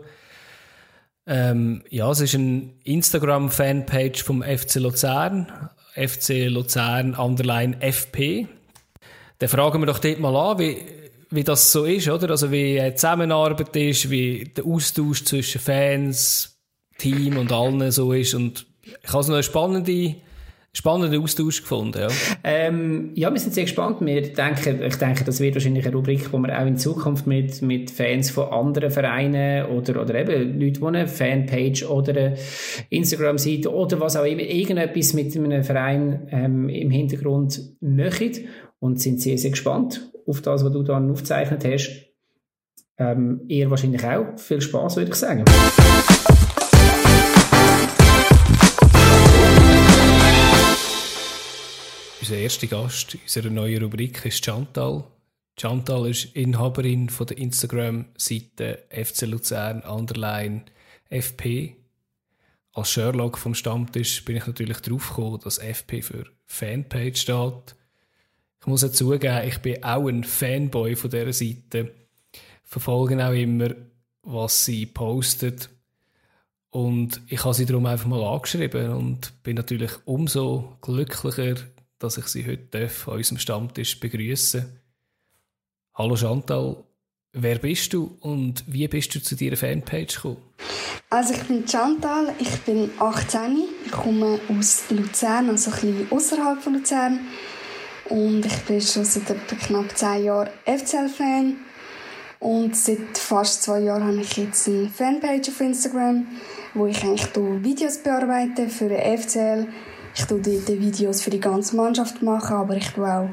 Speaker 2: Ähm, ja, es ist eine Instagram-Fanpage vom FC Luzern. FC Luzern underline FP. Dann fragen wir doch dort mal an, wie, wie das so ist, oder? Also wie die Zusammenarbeit ist, wie der Austausch zwischen Fans, Team und allen so ist. Und ich habe so eine spannende spannenden Austausch gefunden. Ja.
Speaker 1: Ähm, ja, wir sind sehr gespannt. Wir denken, ich denke, das wird wahrscheinlich eine Rubrik, wo wir auch in Zukunft mit, mit Fans von anderen Vereinen oder, oder eben Leute, die eine Fanpage oder eine Instagram-Seite oder was auch immer, irgendetwas mit einem Verein ähm, im Hintergrund machen und sind sehr, sehr gespannt auf das, was du dann aufgezeichnet hast. Ähm, ihr wahrscheinlich auch. Viel Spaß, würde ich sagen.
Speaker 2: Unser erster Gast unserer neuen Rubrik ist Chantal. Chantal ist Inhaberin von der Instagram-Seite FC Luzern Underline FP. Als Sherlock vom Stammtisch bin ich natürlich drauf gekommen, dass FP für Fanpage steht. Ich muss ja zugeben, ich bin auch ein Fanboy von dieser Seite. Verfolge auch immer, was sie postet. Und ich habe sie darum einfach mal angeschrieben und bin natürlich umso glücklicher, dass ich Sie heute an unserem Stammtisch begrüßen Hallo Chantal, wer bist du und wie bist du zu deiner Fanpage gekommen?
Speaker 4: Also ich bin Chantal, ich bin 18, ich komme aus Luzern, also ein bisschen außerhalb von Luzern. Und ich bin schon seit etwa knapp 10 Jahren FCL-Fan und seit fast zwei Jahren habe ich jetzt eine Fanpage auf Instagram, wo ich eigentlich Videos bearbeite für den FCL ich tue dort Videos für die ganze Mannschaft machen, aber ich tue auch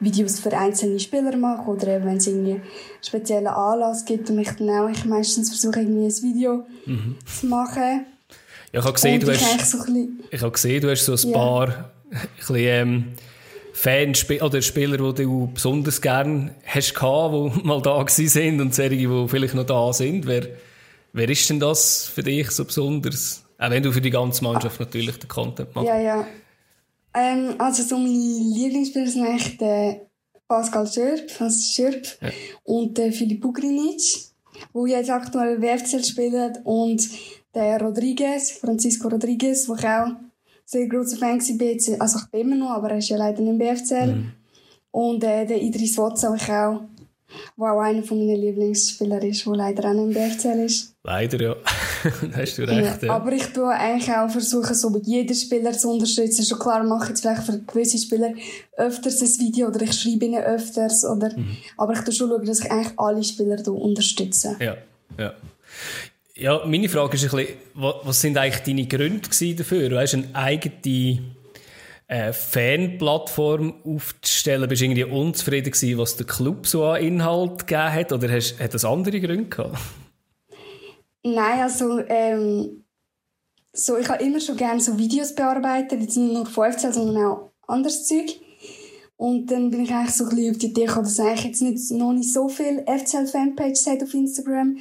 Speaker 4: Videos für einzelne Spieler machen oder wenn es irgendwie einen speziellen Anlass gibt und ich dann auch ich meistens versuche irgendwie ein Video mhm. zu machen.
Speaker 2: Ja, ich habe gesehen, du hast, so ich habe gesehen, du hast so ein ja. paar [laughs] ein bisschen, ähm, Fans oder Spieler, die du besonders gerne hast gehabt, die [laughs] mal da sind und solche, die vielleicht noch da sind. Wer, wer ist denn das für dich so besonders? Auch wenn du für die ganze Mannschaft ah. natürlich den Content machst.
Speaker 4: Ja, ja. Ähm, also so meine Lieblingsspieler sind eigentlich der Pascal Schürp, Franz Schürp ja. und der Filip Ugrinic, wo jetzt aktuell WFCL spielt und der Rodriguez, Francisco Rodriguez, wo ich auch sehr großer Fan war. Also ich bin immer noch, aber er ist ja leider nicht im BFCL. Mhm. Und äh, der Idris Watson, ich auch auch einer meiner Lieblingsspieler ist, der leider auch nicht im BFCL ist.
Speaker 2: Leider, ja. [laughs] hast du recht. Ja,
Speaker 4: ja. Aber ich tue eigentlich auch versuchen, so jeden Spieler zu unterstützen. Schon klar mache ich jetzt vielleicht für gewisse Spieler öfters ein Video oder ich schreibe ihnen öfters. Oder, mhm. Aber ich tue schon schauen, dass ich eigentlich alle Spieler unterstütze.
Speaker 2: Ja, ja. Ja, meine Frage ist ein bisschen, was sind eigentlich deine Gründe dafür? Du hast eine eigene äh, Fanplattform aufzustellen? Bist du irgendwie unzufrieden gewesen, was der Club so an Inhalt gegeben hat? Oder hast, hat das andere Gründe gehabt?
Speaker 4: Nein, also ähm, so, ich habe immer schon gerne so Videos bearbeitet, jetzt nicht nur von FCL, sondern auch anderes Zeug. Und dann bin ich eigentlich so ein bisschen auf die Idee gekommen, dass eigentlich jetzt nicht, noch nicht so viele FCL-Fanpages hat auf Instagram.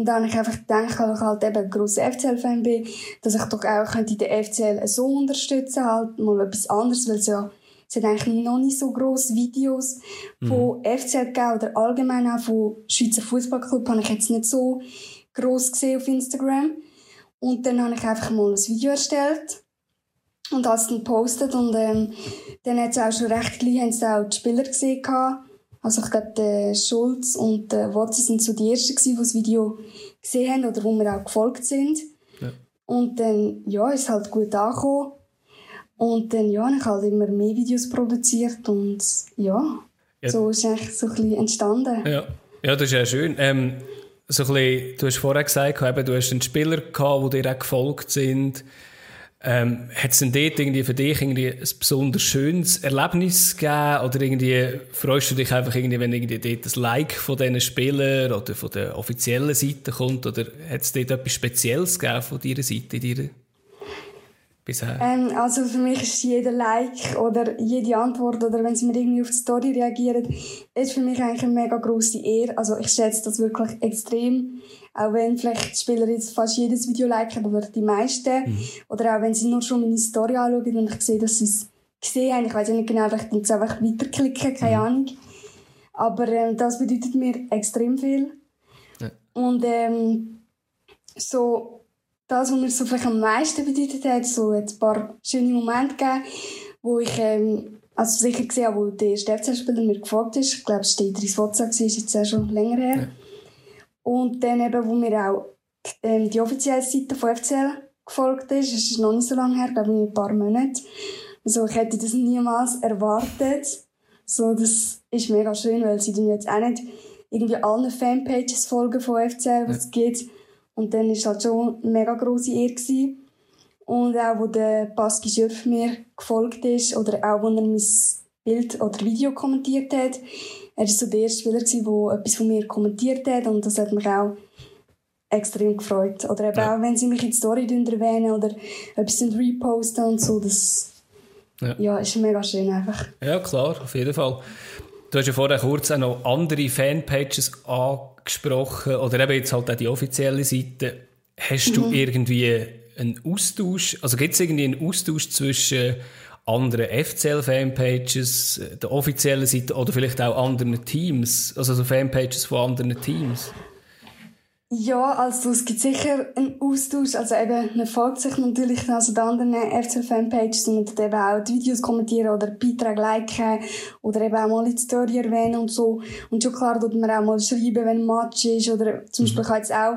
Speaker 4: Und dann habe ich einfach gedacht, weil ich halt eben grosser FCL-Fan bin, dass ich doch auch könnte den FCL so unterstützen, halt mal etwas anderes, weil es ja, es hat eigentlich noch nicht so grosse Videos von mhm. FCL gegeben oder allgemein auch von Schweizer Fußballclub habe ich jetzt nicht so gross gesehen auf Instagram. Und dann habe ich einfach mal ein Video erstellt und das dann gepostet und ähm, dann hat es auch schon recht gleich haben auch die Spieler gesehen gehabt. Also ich glaube, der Schulz und der Watson sind so die ersten die das Video gesehen haben oder wo mir auch gefolgt sind. Ja. Und dann, ja, ist halt gut angekommen. Und dann, ja, habe ich halt immer mehr Videos produziert und ja, ja. so ist eigentlich so ein bisschen entstanden.
Speaker 2: Ja, ja das ist ja schön. Ähm, so ein bisschen, du hast vorher gesagt, eben, du hast einen Spieler gehabt, die dir auch gefolgt sind. Ähm, hat es denn dort irgendwie für dich irgendwie ein besonders schönes Erlebnis gegeben? Oder irgendwie freust du dich einfach irgendwie, wenn irgendwie dort ein Like von diesen Spielern oder von der offiziellen Seite kommt? Oder hat es dort etwas Spezielles gegeben von deiner Seite, deiner
Speaker 4: bisher? Ähm, also für mich ist jeder Like oder jede Antwort oder wenn sie mir irgendwie auf die Story reagieren, ist für mich eigentlich eine mega grosse Ehre. Also ich schätze das wirklich extrem. Auch wenn vielleicht die Spieler jetzt fast jedes Video liken oder die meisten. Mhm. Oder auch wenn sie nur schon meine Story anschauen und ich sehe, dass sie es gesehen haben. Ich weiß nicht genau, vielleicht jetzt einfach weiterklicken, keine mhm. Ahnung. Aber ähm, das bedeutet mir extrem viel. Ja. Und ähm, so das, was mir so vielleicht am meisten bedeutet hat, so ein paar schöne Momente gegeben, wo ich ähm, also sicher gesehen habe, wo der erste FCL-Spieler mir gefolgt ist. Ich glaube, es war Idris Wotza, ist jetzt auch schon länger her. Ja. Und dann eben, wo mir auch ähm, die offizielle Seite von FCL gefolgt ist. Es ist noch nicht so lange her, glaube ich, ein paar Monate. Also ich hätte das niemals erwartet. So, das ist mega schön, weil sie jetzt auch nicht irgendwie allen Fanpages folgen von FCL, was es gibt. Und dann war es halt schon eine mega grosse Ehre. Gewesen. Und auch, wo der Baski Schürf mir gefolgt ist, oder auch, wo er mein Bild oder Video kommentiert hat. Er war so der erste Spieler, der etwas von mir kommentiert hat. Und das hat mich auch extrem gefreut. Oder eben ja. auch, wenn sie mich in die Story erwähnen oder etwas reposten und so, das ja. ja, ist mega schön einfach.
Speaker 2: Ja, klar, auf jeden Fall. Du hast ja vorher kurz auch noch andere Fanpages angesprochen oder eben jetzt halt auch die offizielle Seite. Hast du mhm. irgendwie einen Austausch, also gibt es irgendwie einen Austausch zwischen anderen FCL-Fanpages, der offiziellen Seite oder vielleicht auch anderen Teams, also so Fanpages von anderen Teams?
Speaker 4: Ja, also es gibt sicher einen Austausch. Also eben, man folgt sich natürlich also den anderen FCL-Fanpages und eben auch die Videos kommentieren oder Beiträge liken oder eben auch mal die Story erwähnen und so. Und schon klar tut man auch mal schreiben, wenn ein Match ist oder zum Beispiel mhm. jetzt auch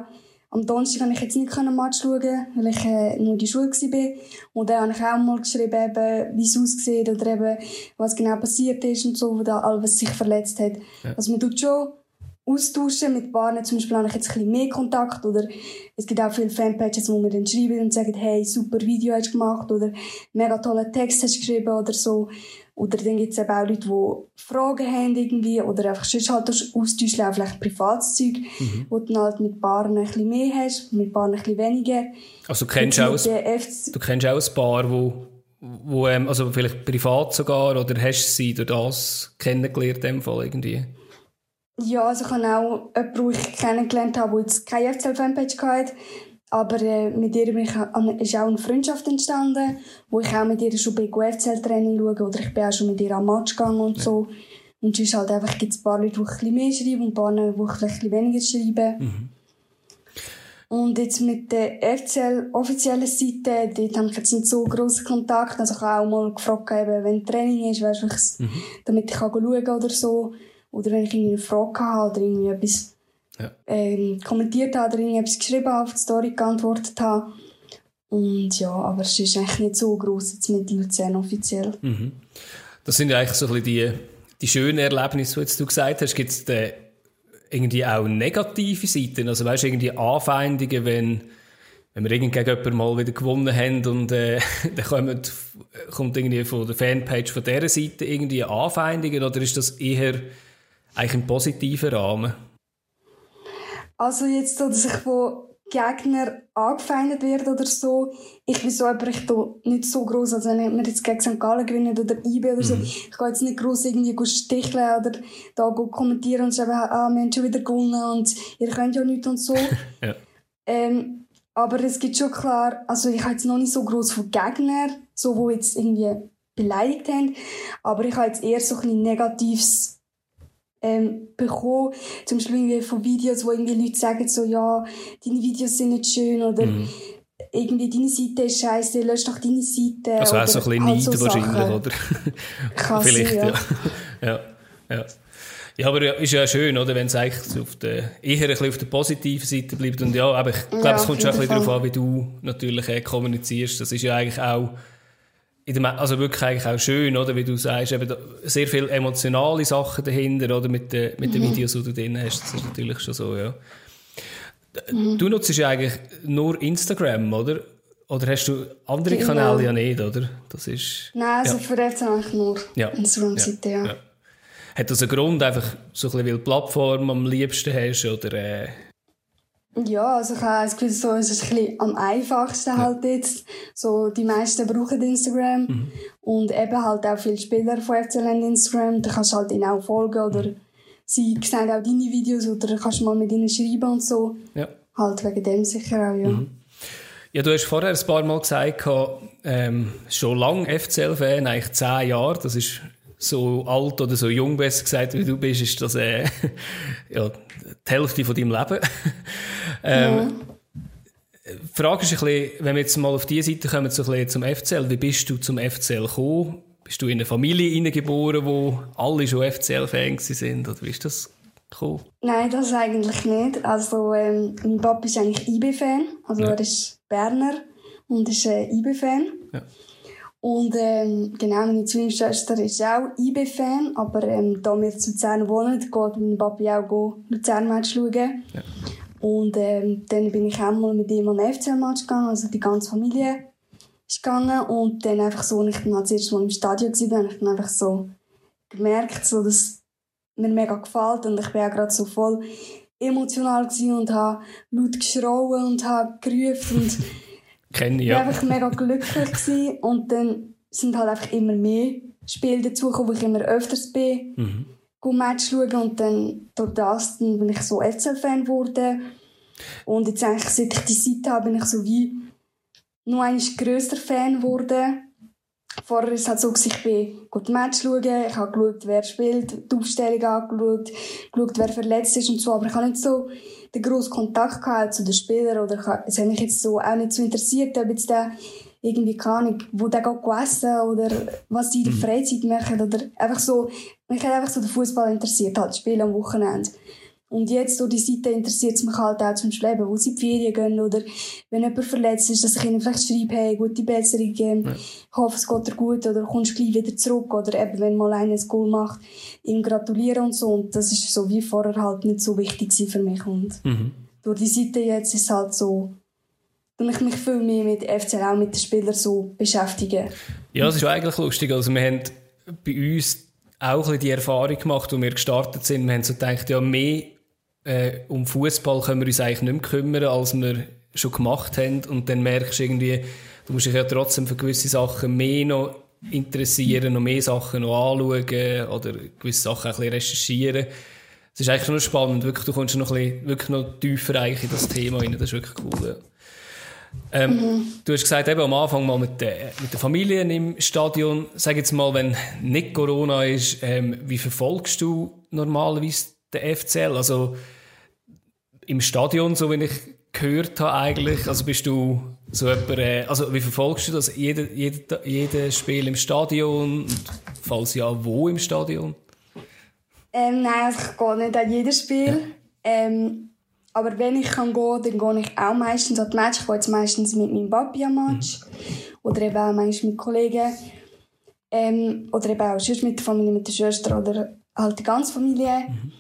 Speaker 4: am Donnerstag konnte ich jetzt nicht ein Match schauen, weil ich äh, nur in der Schule war. Und dann habe ich auch mal geschrieben, eben, wie es aussieht oder eben, was genau passiert ist und so, wo da alles sich verletzt hat. Ja. Also man tut schon austauschen mit Paaren. Zum Beispiel habe ich jetzt ein bisschen mehr Kontakt oder es gibt auch viele Fanpages, wo mir dann schreiben und sagen, hey, super Video hast du gemacht oder mega tolle Text hast du geschrieben oder so. Oder dann gibt es eben auch Leute, die Fragen haben irgendwie oder einfach sonst halt austauschen, auch vielleicht privates Zeug, mhm. wo du dann halt mit Paaren ein bisschen mehr hast, mit Paaren ein bisschen weniger.
Speaker 2: Also du kennst, auch, du kennst auch ein Paar, wo, wo ähm, also vielleicht privat sogar, oder hast du sie durch das kennengelernt in dem Fall irgendwie?
Speaker 4: Ja, also ich habe auch jemanden, den ich kennengelernt habe, der jetzt keine FCL-Fanpage hatte. Aber äh, mit ihr ich, ist auch eine Freundschaft entstanden, wo ich auch mit ihr schon bei FCL-Training schaue oder ich bin auch schon mit ihr am Match gegangen und ja. so. Und sonst halt einfach gibt es ein paar Leute, die ein bisschen mehr schreiben und ein paar, die vielleicht ein bisschen weniger schreiben. Mhm. Und jetzt mit der FCL-offiziellen Seite, dort habe ich jetzt nicht so grossen Kontakt. Also ich habe auch mal gefragt, eben, wenn Training ist, weißt, mhm. damit ich kann schauen oder so. Oder wenn ich irgendwie eine Frage habe oder irgendwie etwas ja. ähm, kommentiert habe oder irgendetwas geschrieben habe, auf die Story geantwortet habe. Und ja, aber es ist eigentlich nicht so groß jetzt mit Luzern offiziell.
Speaker 2: Mhm. Das sind ja eigentlich so ein bisschen die, die schönen Erlebnisse, die jetzt du gesagt hast. Gibt es irgendwie auch negative Seiten? Also weißt du, irgendwie Anfeindungen, wenn, wenn wir irgendwie gegen jemanden mal wieder gewonnen haben und äh, [laughs] dann kommt, kommt irgendwie von der Fanpage von dieser Seite irgendwie Anfeindungen oder ist das eher eigentlich im positiven Rahmen?
Speaker 4: Also jetzt, dass ich von Gegner angefeindet werde oder so, ich bin so aber ich nicht so groß, also wenn wir jetzt gegen St. Gallen gewinnen oder IB oder so, mhm. ich gehe jetzt nicht groß irgendwie sticheln oder da kommentieren und sagen, ah, wir haben schon wieder gewonnen und ihr könnt ja nichts und so. [laughs] ja. ähm, aber es gibt schon klar, also ich habe jetzt noch nicht so groß von Gegnern, so wo jetzt irgendwie beleidigt haben, aber ich habe jetzt eher so ein bisschen negatives ähm, bekommen. Zum Beispiel irgendwie von Videos, wo irgendwie Leute sagen so, ja, deine Videos sind nicht schön oder mhm. irgendwie deine Seite ist scheiße, lösch doch deine Seite.
Speaker 2: Also auch so ein bisschen Neid so wahrscheinlich, oder?
Speaker 4: Kann [laughs] Vielleicht, ja. [laughs]
Speaker 2: ja. ja. Ja, aber ja, ist ja schön, oder, wenn es eigentlich auf der, eher ein bisschen auf der positiven Seite bleibt. Und ja, aber ich glaube, ja, es kommt schon ein bisschen darauf an, wie du natürlich äh, kommunizierst. Das ist ja eigentlich auch der, also wirklich eigentlich auch schön, oder? Wie du sagst, eben sehr viele emotionale Sachen dahinter, oder? Mit, den, mit den mhm. Videos, die du drin hast. Das ist natürlich schon so, ja. Mhm. Du nutzt ja eigentlich nur Instagram, oder? Oder hast du andere genau. Kanäle ja nicht, oder? Das ist,
Speaker 4: Nein, also ja. für jetzt eigentlich nur ja. Instagram-Seite, ja. ja.
Speaker 2: Hat das einen Grund, einfach so ein bisschen, weil die Plattform am liebsten hast, oder... Äh,
Speaker 4: ja, also ich habe das Gefühl, so ist es ein bisschen am einfachsten halt jetzt. So, die meisten brauchen Instagram. Mhm. Und eben halt auch viele Spieler von FCL haben Instagram. Da kannst du halt ihnen auch folgen oder mhm. sie sehen auch deine Videos oder kannst mal mit ihnen schreiben und so. Ja. Halt wegen dem sicher auch, ja. Mhm.
Speaker 2: Ja, du hast vorher ein paar Mal gesagt, ähm, schon lange FCL-Fan, eigentlich zehn Jahre. Das ist so alt oder so jung, besser gesagt, wie du bist, ist das äh, [laughs] ja, die Hälfte von deinem Leben. [laughs] ähm, ja. Die Frage ist ein bisschen, wenn wir jetzt mal auf diese Seite kommen, so ein zum FCL, wie bist du zum FCL gekommen? Bist du in eine Familie geboren, wo alle schon FCL-Fans sind? Oder wie ist das gekommen?
Speaker 4: Nein, das eigentlich nicht. Also, ähm, mein Papa ist eigentlich IB-Fan. Also, ja. er ist Berner und ist äh, IB-Fan. Ja. Und ähm, genau, meine Zwillingsschwester ist auch IB-Fan, aber ähm, da wir zu Luzern wohnen, geht mein Papa auch Luzern-Match schauen. Ja. Und ähm, dann bin ich auch mal mit ihm an den FCL-Match gegangen, also die ganze Familie ist gegangen. Und dann einfach so, als ich dann als erstes Mal im Stadion war, habe ich dann einfach so gemerkt, so, dass mir mega gefällt und ich war auch gerade so voll emotional und habe laut geschrauen und habe gerufen und [laughs]
Speaker 2: Kenne ich, ja.
Speaker 4: war einfach mega glücklich gewesen. und dann sind halt einfach immer mehr Spiele dazugekommen, wo ich immer öfters bin, mhm. Match schauen und dann durch das dann bin ich so FCL-Fan geworden und jetzt eigentlich, seit ich die Seite habe, bin ich so wie noch ein grösser Fan geworden. Vorher war es halt so, ich bin gut Match schauen, ich habe geschaut, wer spielt, die Aufstellung angeschaut, geschaut, wer verletzt ist und so, aber ich habe nicht so den grossen Kontakt gehabt zu den Spielern oder es hat mich jetzt so auch nicht so interessiert, ob jetzt der irgendwie, keine Ahnung, wo der geht essen oder was die in der mhm. Freizeit machen oder einfach so, mich hat einfach so der Fußball interessiert, halt, Spiel am Wochenende. Und jetzt durch die Seite interessiert es mich halt auch zum Beispiel wo sie in die Ferien gehen oder wenn jemand verletzt ist, dass ich ihnen vielleicht schreibe, hey, gute Besserung, ähm, ja. ich hoffe, es geht dir gut oder kommst gleich wieder zurück oder eben, wenn mal einer ein Goal macht, ihm gratulieren und so. Und das ist so wie vorher halt nicht so wichtig für mich. Und mhm. durch die Seite jetzt ist es halt so, dass ich mich viel mehr mit FCL, auch mit den Spielern so beschäftigen.
Speaker 2: Ja, das ist eigentlich lustig. Also wir haben bei uns auch ein die Erfahrung gemacht, als wir gestartet sind. Wir haben so gedacht, ja, mehr äh, um Fußball können wir uns eigentlich nicht mehr kümmern, als wir schon gemacht haben. Und dann merkst du irgendwie, du musst dich ja trotzdem für gewisse Sachen mehr noch interessieren, noch mehr Sachen noch anschauen oder gewisse Sachen ein bisschen recherchieren. Es ist eigentlich schon spannend, wirklich, du kommst noch ein bisschen, wirklich noch tiefer eigentlich in das Thema rein, das ist wirklich cool. Ja. Ähm, mhm. Du hast gesagt, eben am Anfang mal mit, der, mit der Familie im Stadion. Sag jetzt mal, wenn nicht Corona ist, ähm, wie verfolgst du normalerweise den FCL? Also im Stadion, so wie ich gehört habe eigentlich, also bist du so jemand, äh, also wie verfolgst du das? Jede, jede, jedes Spiel im Stadion? falls ja, wo im Stadion?
Speaker 4: Ähm, nein, also ich gehe nicht an jedes Spiel. Ja. Ähm, aber wenn ich kann gehen, dann gehe ich auch meistens an die Match. Ich gehe jetzt meistens mit meinem Papi am Match. Mhm. Oder eben auch manchmal mit Kollegen. Ähm, oder eben auch sonst mit der Familie, mit der Schwester oder halt die ganze Familie. Mhm.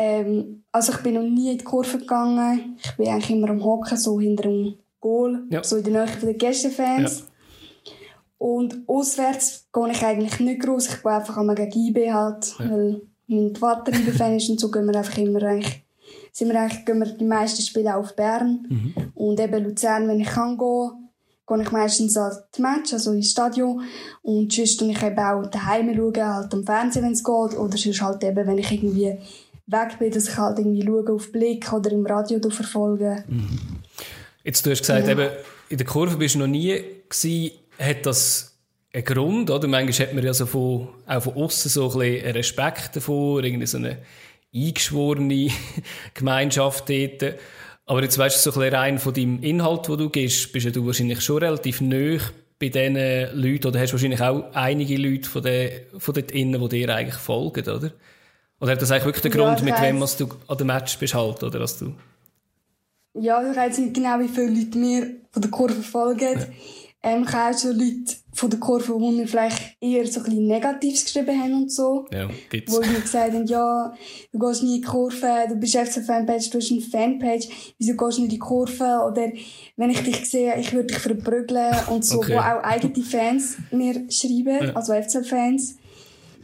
Speaker 4: Ähm, also ich bin noch nie in die Kurve gegangen. Ich bin eigentlich immer am Hocken, so hinter dem Goal, ja. so in der Nähe der Gästefans. Ja. Und auswärts gehe ich eigentlich nicht groß. Ich gehe einfach einmal gegen IB halt, ja. weil mein Vater IB-Fan ist und so gehen wir einfach immer eigentlich, sind wir eigentlich, gehen wir die meisten Spiele auf Bern. Mhm. Und eben Luzern, wenn ich kann gehen, gehe ich meistens an die Match, also ins Stadion. Und sonst schaue ich eben auch daheim schauen, halt am Fernsehen, wenn es geht. Oder sonst halt eben, wenn ich irgendwie weg bin, dass ich halt irgendwie schaue auf Blick oder im Radio verfolge.
Speaker 2: Mhm. Jetzt, du hast gesagt, ja. eben, in der Kurve bist du noch nie gewesen. Hat das einen Grund, oder? Manchmal hat man ja so von, auch von außen so ein bisschen Respekt davor, irgendwie so eine eingeschworene [laughs] Gemeinschaft dort. Aber jetzt weißt du, so ein bisschen rein von deinem Inhalt, wo du gehst, bist ja du wahrscheinlich schon relativ nöch bei diesen Leuten, oder hast wahrscheinlich auch einige Leute von, den, von dort innen, die dir eigentlich folgen, oder? Oder hat das eigentlich wirklich den Grund, ja, mit wem du an dem Match bist halt, oder dass du...
Speaker 4: Ja, ich weiß nicht genau, wie viele Leute mir von der Kurve folgen. Ja. Ähm, ich habe auch schon Leute von der Kurve, die mir vielleicht eher so ein bisschen Negatives geschrieben haben und so.
Speaker 2: Ja, gibt's.
Speaker 4: Wo mir gesagt haben, ja, du gehst nie in die Kurve, du bist FC-Fanpage, du hast eine Fanpage, wieso gehst du nicht in die Kurve? Oder wenn ich dich sehe, ich würde dich verprügeln und so, okay. wo auch eigene Fans mir schreiben, ja. also FC-Fans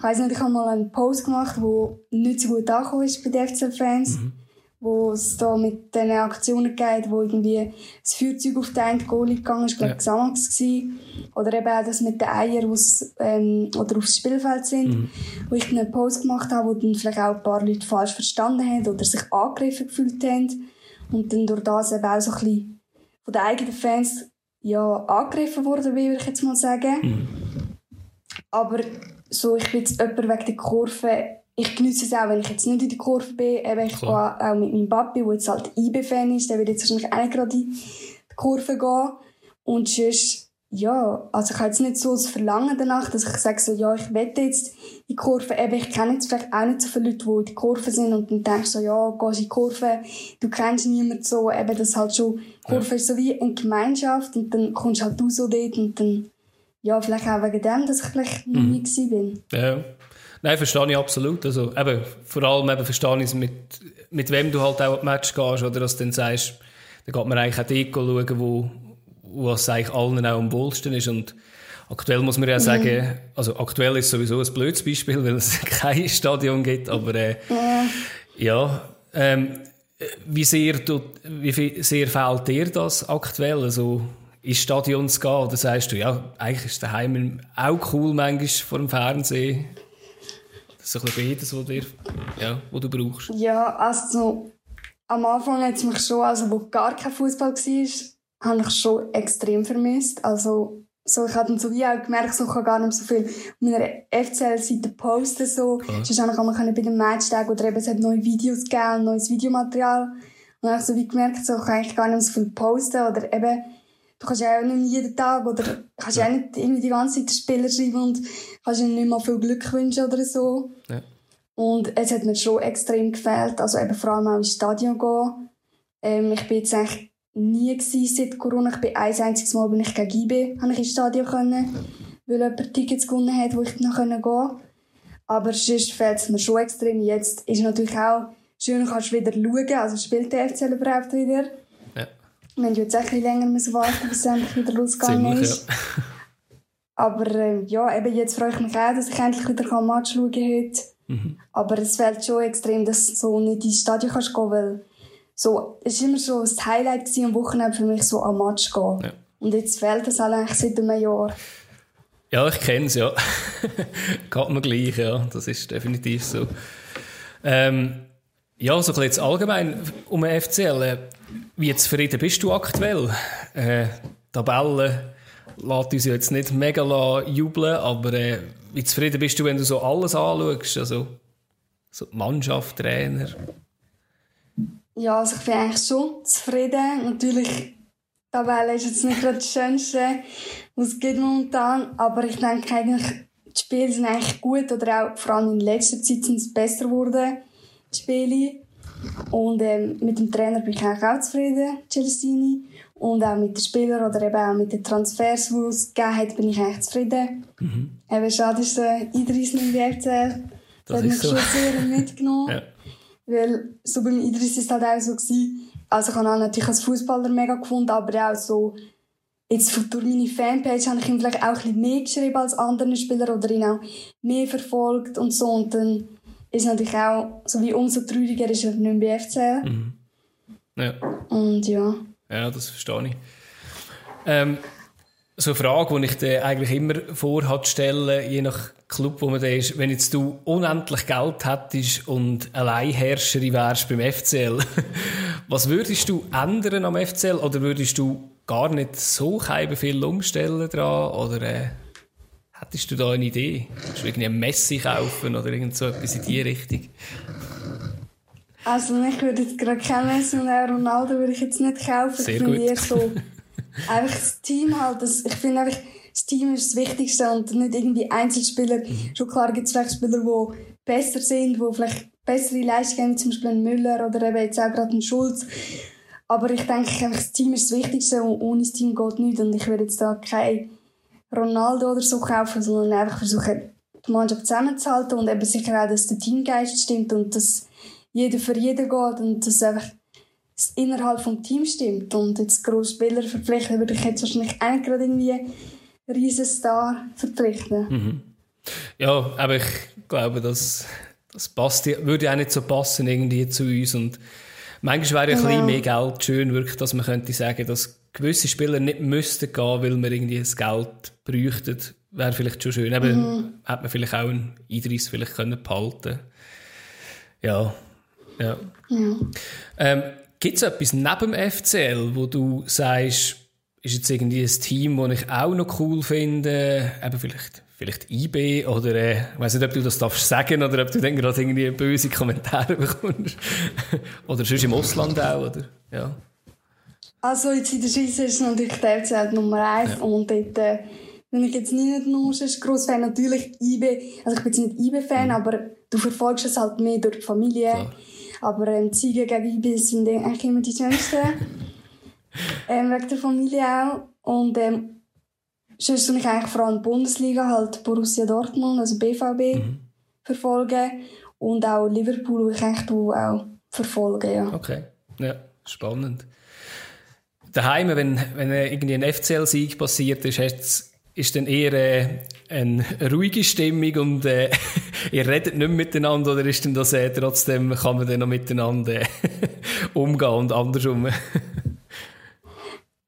Speaker 4: weiss nicht, ich habe mal einen Post gemacht, der nicht so gut angekommen ist bei den FCL-Fans. Mhm. Wo es da mit diesen Aktionen geht, wo irgendwie das Feuerzeug auf den einen Goalie gegangen ist, glaube ich, ja. Xamax. Oder eben auch das mit den Eiern, wo's, ähm, oder aufs Spielfeld sind. Mhm. Wo ich einen Post gemacht habe, wo dann vielleicht auch ein paar Leute falsch verstanden haben oder sich angegriffen gefühlt haben. Und dann durch das eben auch so ein bisschen von den eigenen Fans ja, angegriffen worden würde ich jetzt mal sagen.
Speaker 2: Mhm.
Speaker 4: Aber so, ich bin jetzt jemand wegen der Kurve, ich genieße es auch, wenn ich jetzt nicht in der Kurve bin. Eben, ich
Speaker 2: Klar.
Speaker 4: gehe auch mit meinem Papi, der jetzt halt IB-Fan ist, der wird jetzt wahrscheinlich auch nicht gerade in die Kurve gehen. Und sonst, ja, also ich habe jetzt nicht so das Verlangen danach, dass ich sage so, ja, ich wette jetzt in die Kurve. Eben, ich kenne jetzt vielleicht auch nicht so viele Leute, die in die Kurve sind und dann denkst du so, ja, gehst in die Kurve, du kennst niemanden so, eben, das halt schon, die Kurve ist so wie eine Gemeinschaft und dann kommst du halt du so dort und dann, ja, vielleicht auch wegen dem, dass ich vielleicht noch nie gewesen bin.
Speaker 2: Ja. Nein, verstehe ich absolut. Also, eben, vor allem eben verstehe ich es, mit, mit wem du halt auch an Match gehst, oder dass du dann sagst, da geht man eigentlich auch dort schauen, wo, es eigentlich allen auch am wohlsten ist. Und aktuell muss man ja sagen, also aktuell ist sowieso ein blödes Beispiel, [laughs] weil es kein Stadion gibt, aber äh, ja, ähm, wie sehr, wie sehr fehlt dir das aktuell? Also, ins Stadion zu gehen? Oder sagst du, ja, eigentlich ist daheim auch cool, manchmal vor dem Fernsehen? Das ist ein bisschen beides, was, dir, ja, was du brauchst.
Speaker 4: Ja, also so, am Anfang hat es mich schon, also wo gar kein Fußball war, habe ich schon extrem vermisst. Also so, ich habe dann so wie auch gemerkt, so, ich kann gar nicht so viel auf meiner FCL-Seite posten. So.
Speaker 2: Klar.
Speaker 4: Sonst habe ich einmal bei den Matchtagen oder eben es hat neue Videos gegeben, neues Videomaterial. Und dann habe ich so wie gemerkt, so, ich kann eigentlich gar nicht mehr so viel posten oder eben Du kannst ja auch nicht jeden Tag oder kannst ja auch nicht irgendwie die ganze Zeit den Spieler schreiben und kannst ihnen nicht mal viel Glück wünschen oder so.
Speaker 2: Ja.
Speaker 4: Und es hat mir schon extrem gefällt, also eben vor allem auch ins Stadion gehen. Ähm, ich bin jetzt eigentlich nie gewesen seit Corona. Ich bin ein einziges Mal bin ich gegen IB, habe ich ins Stadion können, weil jemand Tickets gewonnen hat, wo ich noch gehen konnte. Aber sonst fällt es mir schon extrem. Jetzt ist natürlich auch schön, kannst du wieder schauen, also spielt der FCL überhaupt wieder. Wir haben jetzt auch ein bisschen länger müssen warten, bis es endlich wieder losgegangen
Speaker 2: Ziemlich,
Speaker 4: ist.
Speaker 2: ja. [laughs]
Speaker 4: Aber ähm, ja, eben jetzt freue ich mich auch, dass ich endlich wieder ein Match schauen kann heute.
Speaker 2: Mhm.
Speaker 4: Aber es fällt schon extrem, dass du so nicht ins Stadion kannst gehen, weil so, es war immer so das Highlight gewesen, am Wochenende für mich so am Match gehen.
Speaker 2: Ja.
Speaker 4: Und jetzt fehlt das halt eigentlich seit einem Jahr.
Speaker 2: Ja, ich kenne es, ja. [laughs] Geht mir gleich, ja. Das ist definitiv so. Ähm, ja, so ein bisschen jetzt allgemein um den FCL. Wie zufrieden bist du aktuell? Äh, Tabelle lässt uns jetzt nicht mega jubeln, aber äh, wie zufrieden bist du, wenn du so alles anschaust? Also, so Mannschaft, Trainer.
Speaker 4: Ja, also ich bin eigentlich schon zufrieden. Natürlich, Tabelle ist jetzt nicht gerade das Schönste, was es gibt momentan. Aber ich denke eigentlich, die Spiele sind eigentlich gut. Oder auch vor allem in letzter Zeit sind es besser geworden, die Spiele. Und ähm, mit dem Trainer bin ich eigentlich auch zufrieden, Celestini. Und auch mit den Spielern oder eben auch mit den Transfers, die es gegeben hat, bin ich eigentlich zufrieden. Eben schade ist der Idris nicht im FCL.
Speaker 2: Das
Speaker 4: hat mich
Speaker 2: so.
Speaker 4: schon sehr [laughs] mitgenommen.
Speaker 2: Ja.
Speaker 4: Weil so beim Idris ist es halt auch so gewesen. Also ich habe ihn natürlich als Fußballer mega gefunden, aber auch so, jetzt für- durch meine Fanpage habe ich ihm vielleicht auch ein bisschen mehr geschrieben als andere Spieler oder ihn auch mehr verfolgt und so. Und dann ist natürlich auch, so wie umso trauriger ist er nicht mehr bei FCL.
Speaker 2: Ja.
Speaker 4: Und ja.
Speaker 2: Ja, das verstehe ich. Ähm, so eine Frage, die ich dir eigentlich immer vorhat stellen, je nach Club, wo man da ist, wenn jetzt du unendlich Geld hättest und Alleinherrscherin wärst beim FCL, [laughs] was würdest du ändern am FCL oder würdest du gar nicht so viel umstellen dran oder äh, hättest du da eine Idee? Würdest du irgendwie ein Messi kaufen oder irgend so etwas in die Richtung?
Speaker 4: Also ich würde jetzt gerade kein Messi und Ronaldo würde ich jetzt nicht kaufen.
Speaker 2: Sehr
Speaker 4: ich finde eher so, einfach das Team halt, das, ich finde einfach, das Team ist das Wichtigste und nicht irgendwie Einzelspieler.
Speaker 2: Mhm.
Speaker 4: Schon klar gibt es vielleicht Spieler, die besser sind, die vielleicht bessere Leistungen haben, zum Beispiel ein Müller oder eben jetzt auch gerade ein Schulz. Aber ich denke einfach, das Team ist das Wichtigste und ohne das Team geht nichts. Und ich würde jetzt da kein Ronaldo oder so kaufen, sondern einfach versuchen, die Mannschaft zusammenzuhalten und eben sicher auch, dass der Teamgeist stimmt und dass jeder für jeden geht und dass einfach das innerhalb vom Team stimmt. Und jetzt grosse Spieler verpflichten würde ich jetzt wahrscheinlich auch nicht gerade irgendwie einen riesen Star verpflichten.
Speaker 2: Ja, aber ich glaube, das, das passt, würde auch nicht so passen irgendwie zu uns. Und manchmal wäre ja ein bisschen
Speaker 4: Ja.
Speaker 2: mehr Geld schön, wirklich, dass man könnte sagen, dass gewisse Spieler nicht müssten gehen, weil wir irgendwie das Geld bräuchten. Wäre vielleicht schon schön. Eben, hätte man vielleicht auch einen Idris vielleicht können behalten Ja, ja.
Speaker 4: Ja.
Speaker 2: Ähm, Gibt es etwas neben dem FCL, wo du sagst, ist jetzt irgendwie ein Team, das ich auch noch cool finde, eben vielleicht, vielleicht IB oder, äh, ich weiss nicht, ob du das darfst sagen oder ob du dann gerade irgendwie böse Kommentare [laughs] bekommst. oder sonst im Ausland auch, oder? Ja.
Speaker 4: Also jetzt in der Schweiz ist natürlich der FCL Nummer 1 ja. und dort, äh, wenn ich jetzt nicht nur ein gross Fan, natürlich IB, also ich bin jetzt nicht IB-Fan, mhm. aber du verfolgst es halt mehr durch die Familie. Klar. Aber ähm, Ziege gegen IB sind eigentlich immer die schönsten. [laughs] ähm, wegen der Familie auch. Und ähm, sonst ich eigentlich vor allem die Bundesliga, halt Borussia Dortmund, also BVB, mhm. verfolgen. Und auch Liverpool, die ich eigentlich auch verfolge, ja.
Speaker 2: Okay, ja, spannend. Daheim, wenn, wenn irgendwie ein FCL-Sieg passiert ist, ist dann eher äh, eine ruhige Stimmung und äh, [laughs] ihr redet nicht miteinander oder ist denn das äh, trotzdem, kann man dann noch miteinander äh, [laughs] umgehen und andersrum? [laughs]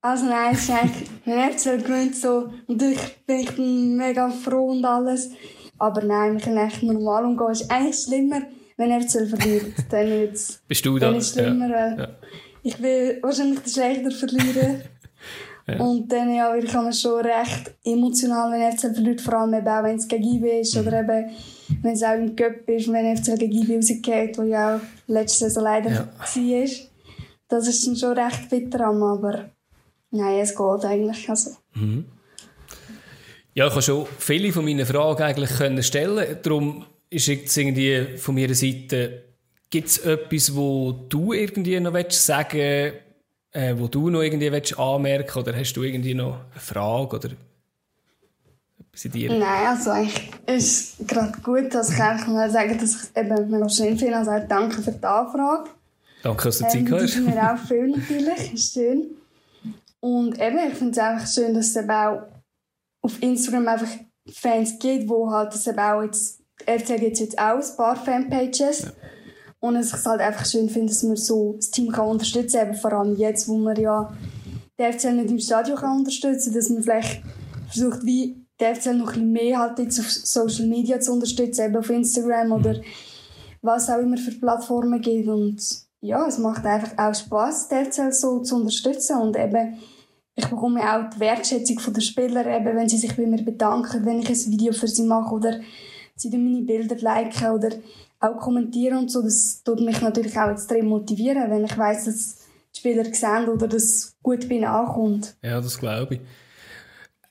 Speaker 4: Also nein, es ist eigentlich, wenn FCL gewinnt, so, natürlich bin ich mega froh und alles, aber nein, wir können echt normal umgehen. Es ist eigentlich schlimmer, wenn FCL verliert, dann wird's,
Speaker 2: Bist du
Speaker 4: da?
Speaker 2: Dann
Speaker 4: ist es schlimmer, ja. ja. Ich will wahrscheinlich der Schlechter verlieren. [laughs] ja. Und dann ja, ich man schon recht emotional, wenn FCL verliert, vor allem eben auch, wenn es gegen IB ist, mhm. oder eben, wenn es auch im Cup ist, wenn FCL gegen IB rausgeht, wo ja auch letzte Saison leider ja. war. Das ist dann schon recht bitter, aber Nein, es geht eigentlich. Also. Mhm.
Speaker 2: Ja, ich habe schon viele von meinen Fragen eigentlich können stellen. Darum ist jetzt irgendwie von meiner Seite, gibt es etwas, wo du irgendwie noch sagen willst, äh, wo du noch irgendwie willst anmerken oder hast du irgendwie noch eine Frage oder etwas in dir?
Speaker 4: Nein, also eigentlich ist es gerade gut, dass ich eigentlich mal sagen, dass ich eben mega schön finde. Also danke für die Anfrage.
Speaker 2: Danke, dass du Zeit
Speaker 4: ähm, hast. Das ist mir auch viel natürlich, [laughs] ist schön. Und eben, ich finde es einfach schön, dass es eben auch auf Instagram einfach Fans gibt, wo halt das eben auch jetzt, RTL gibt jetzt auch ein paar Fanpages. Ja. Und ich es halt einfach schön finde, dass man so das Team kann unterstützen kann, vor allem jetzt, wo man ja die FCL nicht im Stadion kann unterstützen dass man vielleicht versucht, wie die FCL noch ein bisschen mehr halt jetzt auf Social Media zu unterstützen, eben auf Instagram oder was auch immer für Plattformen gibt. Und ja, es macht einfach auch Spaß, die FCL so zu unterstützen und eben ich bekomme auch die Wertschätzung der Spieler, eben, wenn sie sich bei mir bedanken, wenn ich ein Video für sie mache oder sie meine Bilder liken oder auch kommentieren und so. Das tut mich natürlich auch extrem motivieren, wenn ich weiß, dass die Spieler sehen oder dass gut bei ihnen ankommt.
Speaker 2: Ja, das glaube ich.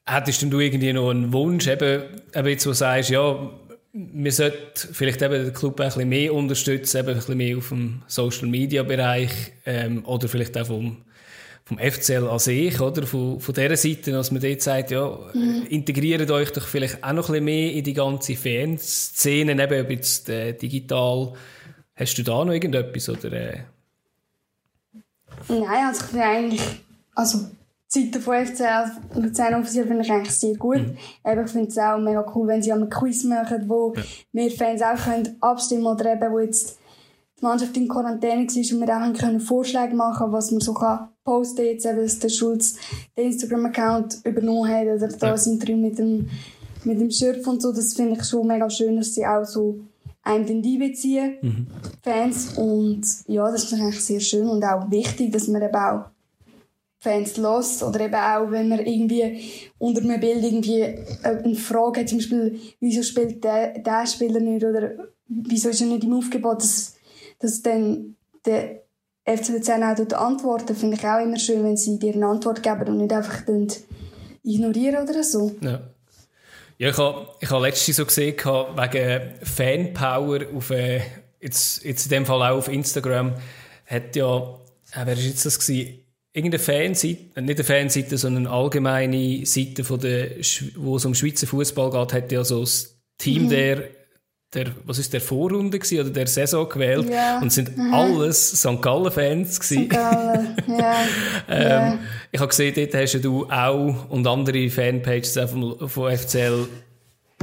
Speaker 2: Hättest du irgendwie noch einen Wunsch, eben, eben jetzt, wo du sagst, ja, wir sollten vielleicht eben den Club ein bisschen mehr unterstützen, eben ein bisschen mehr auf dem Social Media Bereich ähm, oder vielleicht auch vom vom FCL an sich, oder? Von, von dieser Seite, dass man dort sagt, ja, mhm. integriert euch doch vielleicht auch noch ein bisschen mehr in die ganze Fanszene, eben ob jetzt äh, digital. Hast du da noch irgendetwas, oder? Äh?
Speaker 4: Nein, also ich bin eigentlich, also die Seite von FCL Luzern offiziell finde ich eigentlich sehr gut. Mhm. Ich finde es auch mega cool, wenn sie einen Quiz machen, wo ja. wir Fans auch können abstimmen oder eben, wo jetzt die Mannschaft in Quarantäne war und wir auch können Vorschläge machen was man so kann posten jetzt eben, dass der Schulz den Instagram-Account übernommen hat oder da ja. sind drin mit dem, mit dem Schürf und so. Das finde ich schon mega schön, dass sie auch so einem den einbeziehen, mhm. Fans. Und ja, das ist eigentlich sehr schön und auch wichtig, dass man eben auch Fans los oder eben auch, wenn man irgendwie unter einem Bild irgendwie eine Frage hat, zum Beispiel, wieso spielt der, der Spieler nicht oder wieso ist er nicht im Aufgebot, dass dass dann der FC Luzern auch antworten, finde ich auch immer schön, wenn sie dir eine Antwort geben und nicht einfach ignorieren oder so.
Speaker 2: Ja. Ja, ich habe ich hab letztens so gesehen, wegen Fanpower auf, äh, jetzt, jetzt in dem Fall auch auf Instagram, hat ja, äh, wer war jetzt das gewesen? Irgendeine Fanseite, nicht eine Fanseite, sondern eine allgemeine Seite, von der, wo es um Schweizer Fußball geht, hat ja so das Team mhm. der der, was ist der Vorrunde gewesen, oder der Saison gewählt ja. und sind mhm. alles St. Gallen Fans
Speaker 4: gewesen. St. Gallen, ja. [laughs]
Speaker 2: ähm, ja. Ich habe gesehen, dort hast du auch und andere Fanpages von, von FCL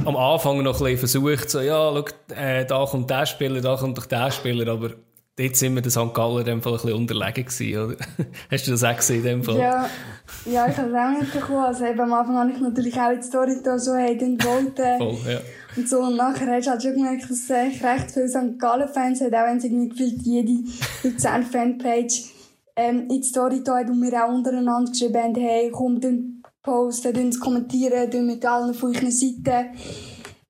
Speaker 2: am Anfang noch ein bisschen versucht, so, ja, schau, äh, da kommt der Spieler, da kommt doch der Spieler, aber dort sind wir den St. Gallen in dem Fall ein bisschen unterlegen gewesen, oder? [laughs] Hast du das auch gesehen in dem Fall?
Speaker 4: Ja, ja ich habe es auch nicht bekommen. Also eben am Anfang habe ich natürlich auch die Story da so hey, wollte.
Speaker 2: Voll, ja.
Speaker 4: Und so, und nachher hast du halt schon gemerkt, dass es recht viele St. Gallen-Fans hat, auch wenn es irgendwie gefühlt jede Luzern-Fanpage ähm, in die Story da und wir auch untereinander geschrieben haben, hey, komm, dann posten, dann kommentieren, dann mit allen von euren Seiten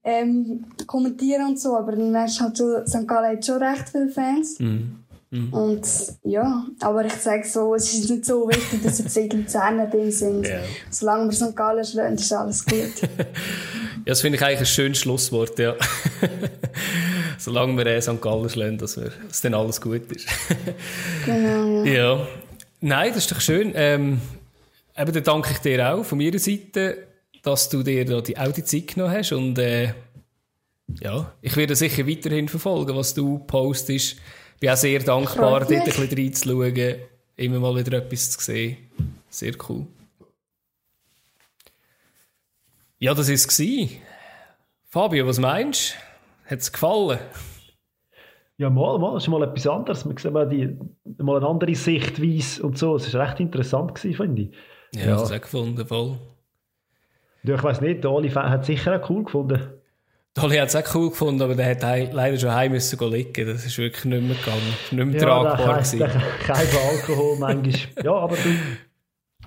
Speaker 4: ähm, kommentieren und so. Aber dann merkst du halt so, St. Gallen hat schon recht viele Fans.
Speaker 2: Mhm. Mhm.
Speaker 4: Und ja, aber ich sage so, es ist nicht so wichtig, dass jetzt irgendwie Zähne drin sind.
Speaker 2: Ja.
Speaker 4: Solange wir St. Gallen schlagen, ist alles gut. [laughs]
Speaker 2: Ja, das finde ich eigentlich ein schönes Schlusswort, ja. [laughs] Solange wir St. Gallen schlagen, dass, wir, dass dann alles gut ist. [laughs]
Speaker 4: genau, ja.
Speaker 2: ja. Nein, das ist doch schön. Ähm, eben, dann danke ich dir auch von meiner Seite, dass du dir da die, auch die Zeit genommen hast und äh, ja, ich werde sicher weiterhin verfolgen, was du postest. Bin auch sehr dankbar, dort ein bisschen reinzuschauen, immer mal wieder etwas zu sehen. Sehr cool. Ja, das war es. Fabio, was meinst du? Hat es gefallen?
Speaker 3: Ja, mal, mal, das ist mal etwas anderes. Man sieht mal, die, mal eine andere Sichtweise und so. Es war recht interessant, gewesen, finde ich.
Speaker 2: Ja, ja. das auch gefunden, voll.
Speaker 3: Ja, ich weiß nicht, der Oli hat es sicher auch cool gefunden.
Speaker 2: Dolly hat es auch cool gefunden, aber der hat leider schon heim müssen liegen. Das ist wirklich nicht mehr gegangen. Nicht mehr
Speaker 3: ja,
Speaker 2: tragbar
Speaker 3: gewesen. Kein [laughs] Alkohol manchmal. ja, aber du,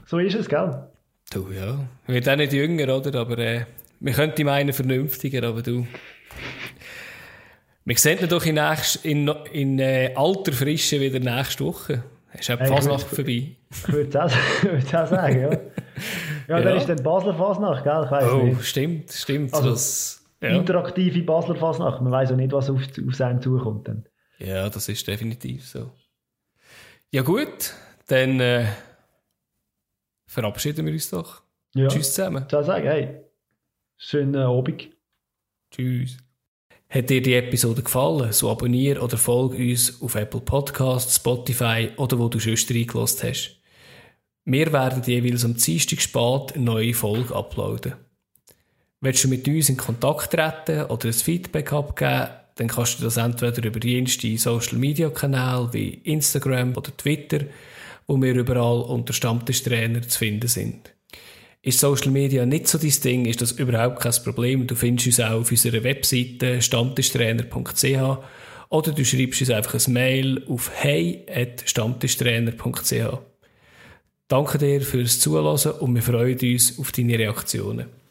Speaker 3: so ist es, gell?
Speaker 2: Du, ja. Werde auch nicht jünger, oder? Aber äh, wir könnten meinen vernünftiger, aber du... Wir sehen ihn doch in, nächst, in, in äh, alter Frische wieder nächste Woche. Ist auch die Fasnacht vorbei.
Speaker 3: Ich würde es auch, [laughs] auch, sagen, ja. Ja, [laughs] ja. dann ist dann Basler Fasnacht, gell? Ich weiss
Speaker 2: oh,
Speaker 3: nicht.
Speaker 2: stimmt, stimmt.
Speaker 3: Also,
Speaker 2: das,
Speaker 3: ja. Interaktive Basler Fasnacht. Man weiß auch nicht, was auf, auf einen zukommt. Dann.
Speaker 2: Ja, das ist definitiv so. Ja gut, dann äh, verabschieden wir uns doch.
Speaker 3: Ja.
Speaker 2: Tschüss zusammen.
Speaker 3: Ich sagen, hey, schönen Abend.
Speaker 2: Tschüss. Hat dir die Episode gefallen, so abonniere oder folge uns auf Apple Podcasts, Spotify oder wo du sonst reingelassen hast. Wir werden jeweils am Dienstag spät eine neue Folge uploaden. Willst du mit uns in Kontakt treten oder ein Feedback abgeben, dann kannst du das entweder über jenste Social Media Kanäle wie Instagram oder Twitter, wo wir überall unter Stammtischtrainer zu finden sind. Ist Social Media nicht so dein Ding, ist das überhaupt kein Problem. Du findest uns auch auf unserer Webseite stammtischtrainer.ch oder du schreibst uns einfach ein Mail auf hey.stammtischtrainer.ch. Danke dir fürs Zuhören und wir freuen uns auf deine Reaktionen.